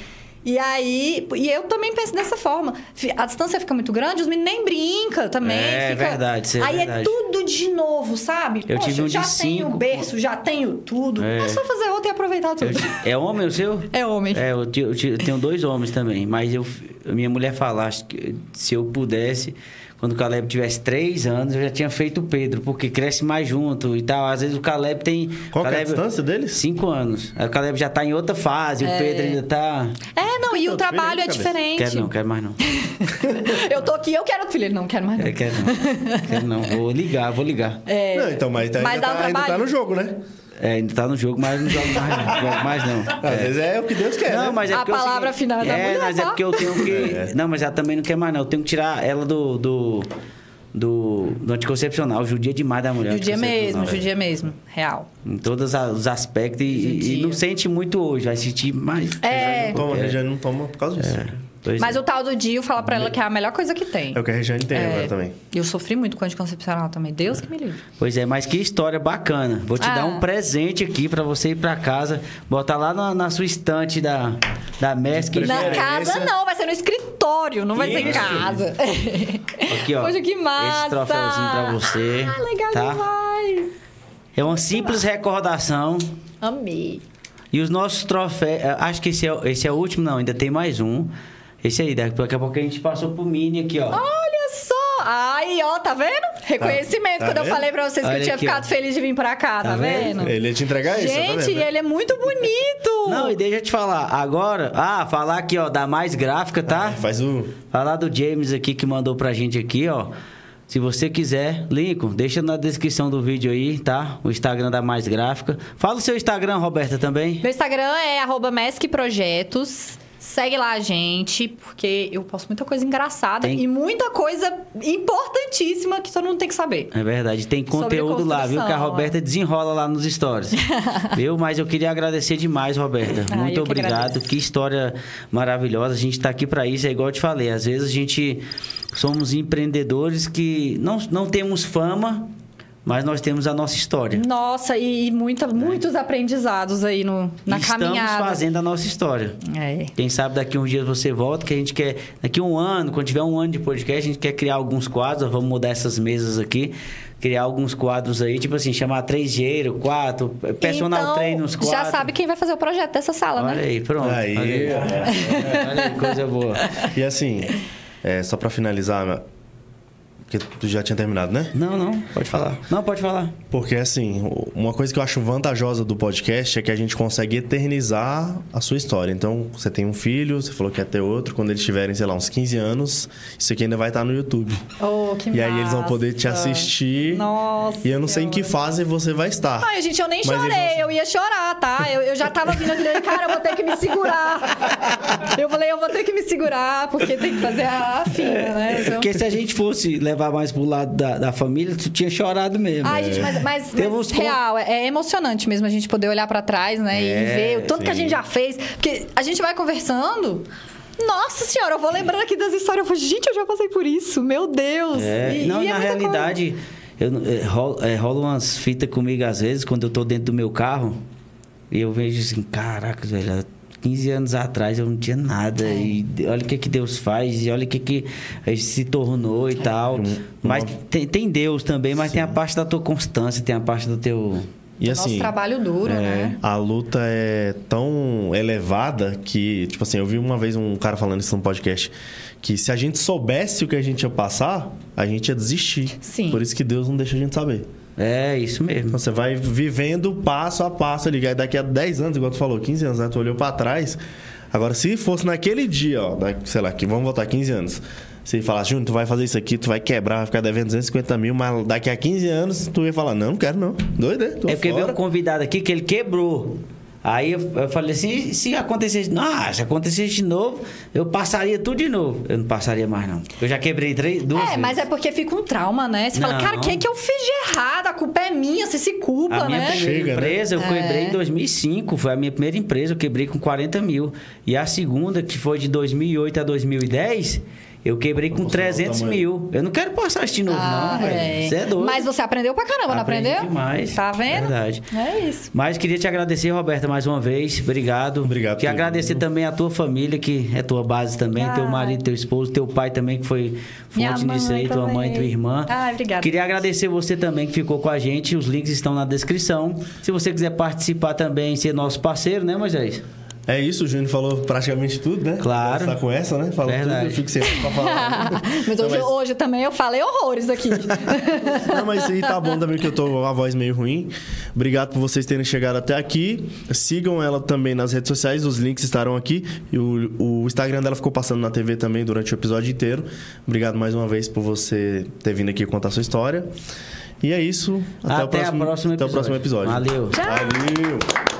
E aí, e eu também penso dessa forma. A distância fica muito grande, os meninos nem brincam também. É, fica- verdade, é Aí verdade. é tudo de novo, sabe? Eu tive um de já tenho cinco, berço, já tenho tudo. É. É, só fazer outro e aproveitar tudo. Eu- é homem o seu? É homem. É, eu, eu eu tenho dois homens também, mas eu, minha mulher falasse que se eu pudesse, quando o Caleb tivesse três anos, eu já tinha feito o Pedro, porque cresce mais junto e tal. Às vezes o Caleb tem. Qual que é a Caleb- distância deles? Cinco anos. Aí o Caleb já tá em outra fase, o Pedro ainda tá. É, não, e o outro trabalho filho é diferente. Quero não, quero mais não. Eu tô aqui, eu quero outro filho. Ele não quero mais não. Quero, quero não. Quero não. Vou ligar, vou ligar. É, Não, então, mas, Mas ainda, dá um tá, ainda tá no jogo, né? É, ainda tá no jogo, mas não jogo mais, não. Jogo mais não. Às vezes é o que Deus quer, Não, né? mas é A é palavra seguinte- final é da É, mulher, mas é porque eu tenho que. Não, mas ela também não quer mais, não. Eu tenho que tirar ela do. do... Do, do anticoncepcional, judia demais da mulher. judia mesmo, judia mesmo. Real. Em todos os aspectos. E, e não sente muito hoje, vai sentir mais. É. Não toma, a Regiane não toma por causa disso. Pois Mas é. o tal do Dio fala pra ela que é a melhor coisa que tem. É o que a Regiane tem É. agora também. Eu sofri muito com anticoncepcional também. Deus que me livre. Pois é, mas que história bacana. Vou te Ah. dar um presente aqui pra você ir pra casa, botar lá na, na sua estante da, da Mask. Na casa não, vai ser no escritório, não vai ser em Isso. casa. Aqui, ó. Poxa, que massa! Esse troféuzinho pra você. Ah, legal tá? demais. É uma simples recordação. Amei. E os nossos troféus. eh, Acho que esse é, esse é o último, não, ainda tem mais um. Esse aí, daqui daqui a pouco a gente passou pro Mini aqui, ó. Olha só! Aí, ó, tá vendo? Reconhecimento. Tá Quando eu vendo? falei pra vocês que Olha eu tinha aqui, ficado ó. feliz de vir pra cá, tá, Tá vendo? vendo? Ele ia te entregar isso, tá Gente, vendo? ele é muito bonito! Não, e deixa eu te falar. Agora, ah, falar aqui, ó, da mais gráfica, tá? Faz o... Falar do James aqui que mandou pra gente aqui, ó. Se você quiser, Lincoln, deixa na descrição do vídeo aí, tá? O Instagram da Mais Gráfica. Fala o seu Instagram, Roberta, também. Meu Instagram é arroba Mesc Projetos. Segue lá a gente, porque eu posto muita coisa engraçada Tem- e muita coisa importantíssima que todo mundo tem que saber. É verdade, tem conteúdo lá, viu? Que a Roberta desenrola lá nos stories. viu? Mas eu queria agradecer demais, Roberta. Ah, Muito que obrigado. agradeço. Que história maravilhosa. A gente tá aqui para isso, é igual eu te falei. Às vezes a gente somos empreendedores que não, não temos fama, mas nós temos a nossa história. Nossa, e, muita, muitos aprendizados aí no, na Estamos caminhada. fazendo a nossa história. É. Quem sabe daqui uns dias você volta, que a gente quer. Daqui um ano, quando tiver um ano de podcast, a gente quer criar alguns quadros. Vamos mudar essas mesas aqui. Criar algus quadros aí, tipo assim, chamar três gênero, quatro, personal então, trainer nos quatro. Já sabe quem vai fazer o projeto dessa sala, Olha né? aí, pronto. Aí, olha aí, ó. olha aí, coisa boa. E assim, é, só pra finalizar, porque tu já tinha terminado, né? Não, não, pode falar. Não, pode falar. Porque, assim, uma coisa que eu acho vantajosa do podcast é que a gente consegue eternizar a sua história. Então, você tem um filho, você falou que ia ter outro. Quando eles tiverem, sei lá, uns 15 anos, isso aqui ainda vai estar no YouTube. Oh, que E aí eles vão poder te massa. assistir. Nossa E eu não sei em que fase você vai estar. Ai, gente, eu nem Mas chorei, vão- eu ia chorar, tá? Eu, eu já tava vindo aqui, cara, eu vou ter que me segurar. Eu falei, eu vou ter que me segurar, porque tem que fazer a, fina, né? Então- Porque se a gente fosse levar mais pro lado da, da família, tu tinha chorado mesmo. Ai, gente, mas, mas, Temos mas com- real, é, é emocionante mesmo a gente poder olhar pra trás, né? É, e ver o tanto que a sim. gente já fez. Porque a gente vai conversando. Nossa senhora, eu vou lembrando aqui das histórias. Eu falo, gente, eu já passei por isso, meu Deus. É, E- não, e é na realidade, eu, é, rola, é, rola umas fitas comigo às vezes, quando eu tô dentro do meu carro, e eu vejo assim, caraca, velho, 15 anos atrás eu não tinha nada, É. e olha o que que Deus faz, e olha o que que a gente se tornou e tal. Um- Mas uma- tem, tem Deus também, mas tem a parte da tua constância, tem a parte do teu... E assim, Nosso trabalho duro, é. né? a luta é tão elevada que, tipo assim, eu vi uma vez um cara falando isso num podcast, que se a gente soubesse o que a gente ia passar, a gente ia desistir. Sim. Por isso que Deus não deixa a gente saber. É, isso mesmo. Então, Você vai vivendo passo a passo ali. Aí daqui a 10 anos, igual tu falou, 15 anos, né? Tu olhou pra trás. Agora, se fosse naquele dia, ó, da- sei lá, que vamos voltar 15 anos. Se falasse, Júnior, tu vai fazer isso aqui, tu vai quebrar, vai ficar devendo 250 mil, mas daqui a 15 anos tu ia falar, não, não quero não. Doido, é? Tô É porque veio fora. um convidado aqui que ele quebrou. Aí eu, eu falei assim, se acontecesse, não, se acontecesse de novo, eu passaria tudo de novo. Eu não passaria mais, não. Eu já quebrei três, duas É, vezes. mas é porque fica um trauma, né? Você fala, Não. cara, o que, que eu fiz de errado? A culpa é minha, você se culpa, A minha né? primeira Chega, né? empresa eu É. quebrei em 2005, foi a minha primeira empresa, eu quebrei com 40 mil. E a segunda, que foi de 2008 a 2010, eu quebrei com Nossa, 300 olha o mil. Eu não quero passar isso de novo, Ah, não, velho. é. Você é doido. Mas você aprendeu pra caramba, não Aprendi aprendeu? demais. Tá vendo? Verdade. É isso. Mas queria te agradecer, Roberta, mais uma vez. Obrigado. Obrigado, Queria agradecer também a tua família, que é tua base também, teu Ai. marido, teu esposo, teu pai também, que foi fonte nisso aí, tua mãe, também. tua irmã. Ai, obrigada. Queria agradecer você também que ficou com a gente. Os links estão na descrição. Se você quiser participar também, ser nosso parceiro, né, Moisés? É isso, o Júnior falou praticamente tudo, né? Claro. Tá com essa, né? Falou Verdade. tudo, eu fico sempre pra falar. mas, Não, hoje, mas- hoje também eu falei horrores aqui. Não, mas aí tá bom também que eu tô com a voz meio ruim. Obrigado por vocês terem chegado até aqui. Sigam ela também nas redes sociais, os links estarão aqui. E o, o Instagram dela ficou passando na TV também durante o episódio inteiro. Obrigado mais uma vez por você ter vindo aqui contar a sua históa. E é isso. Até, o Até a próximo, próxima até o próximo episódio. Valeu. Valeu.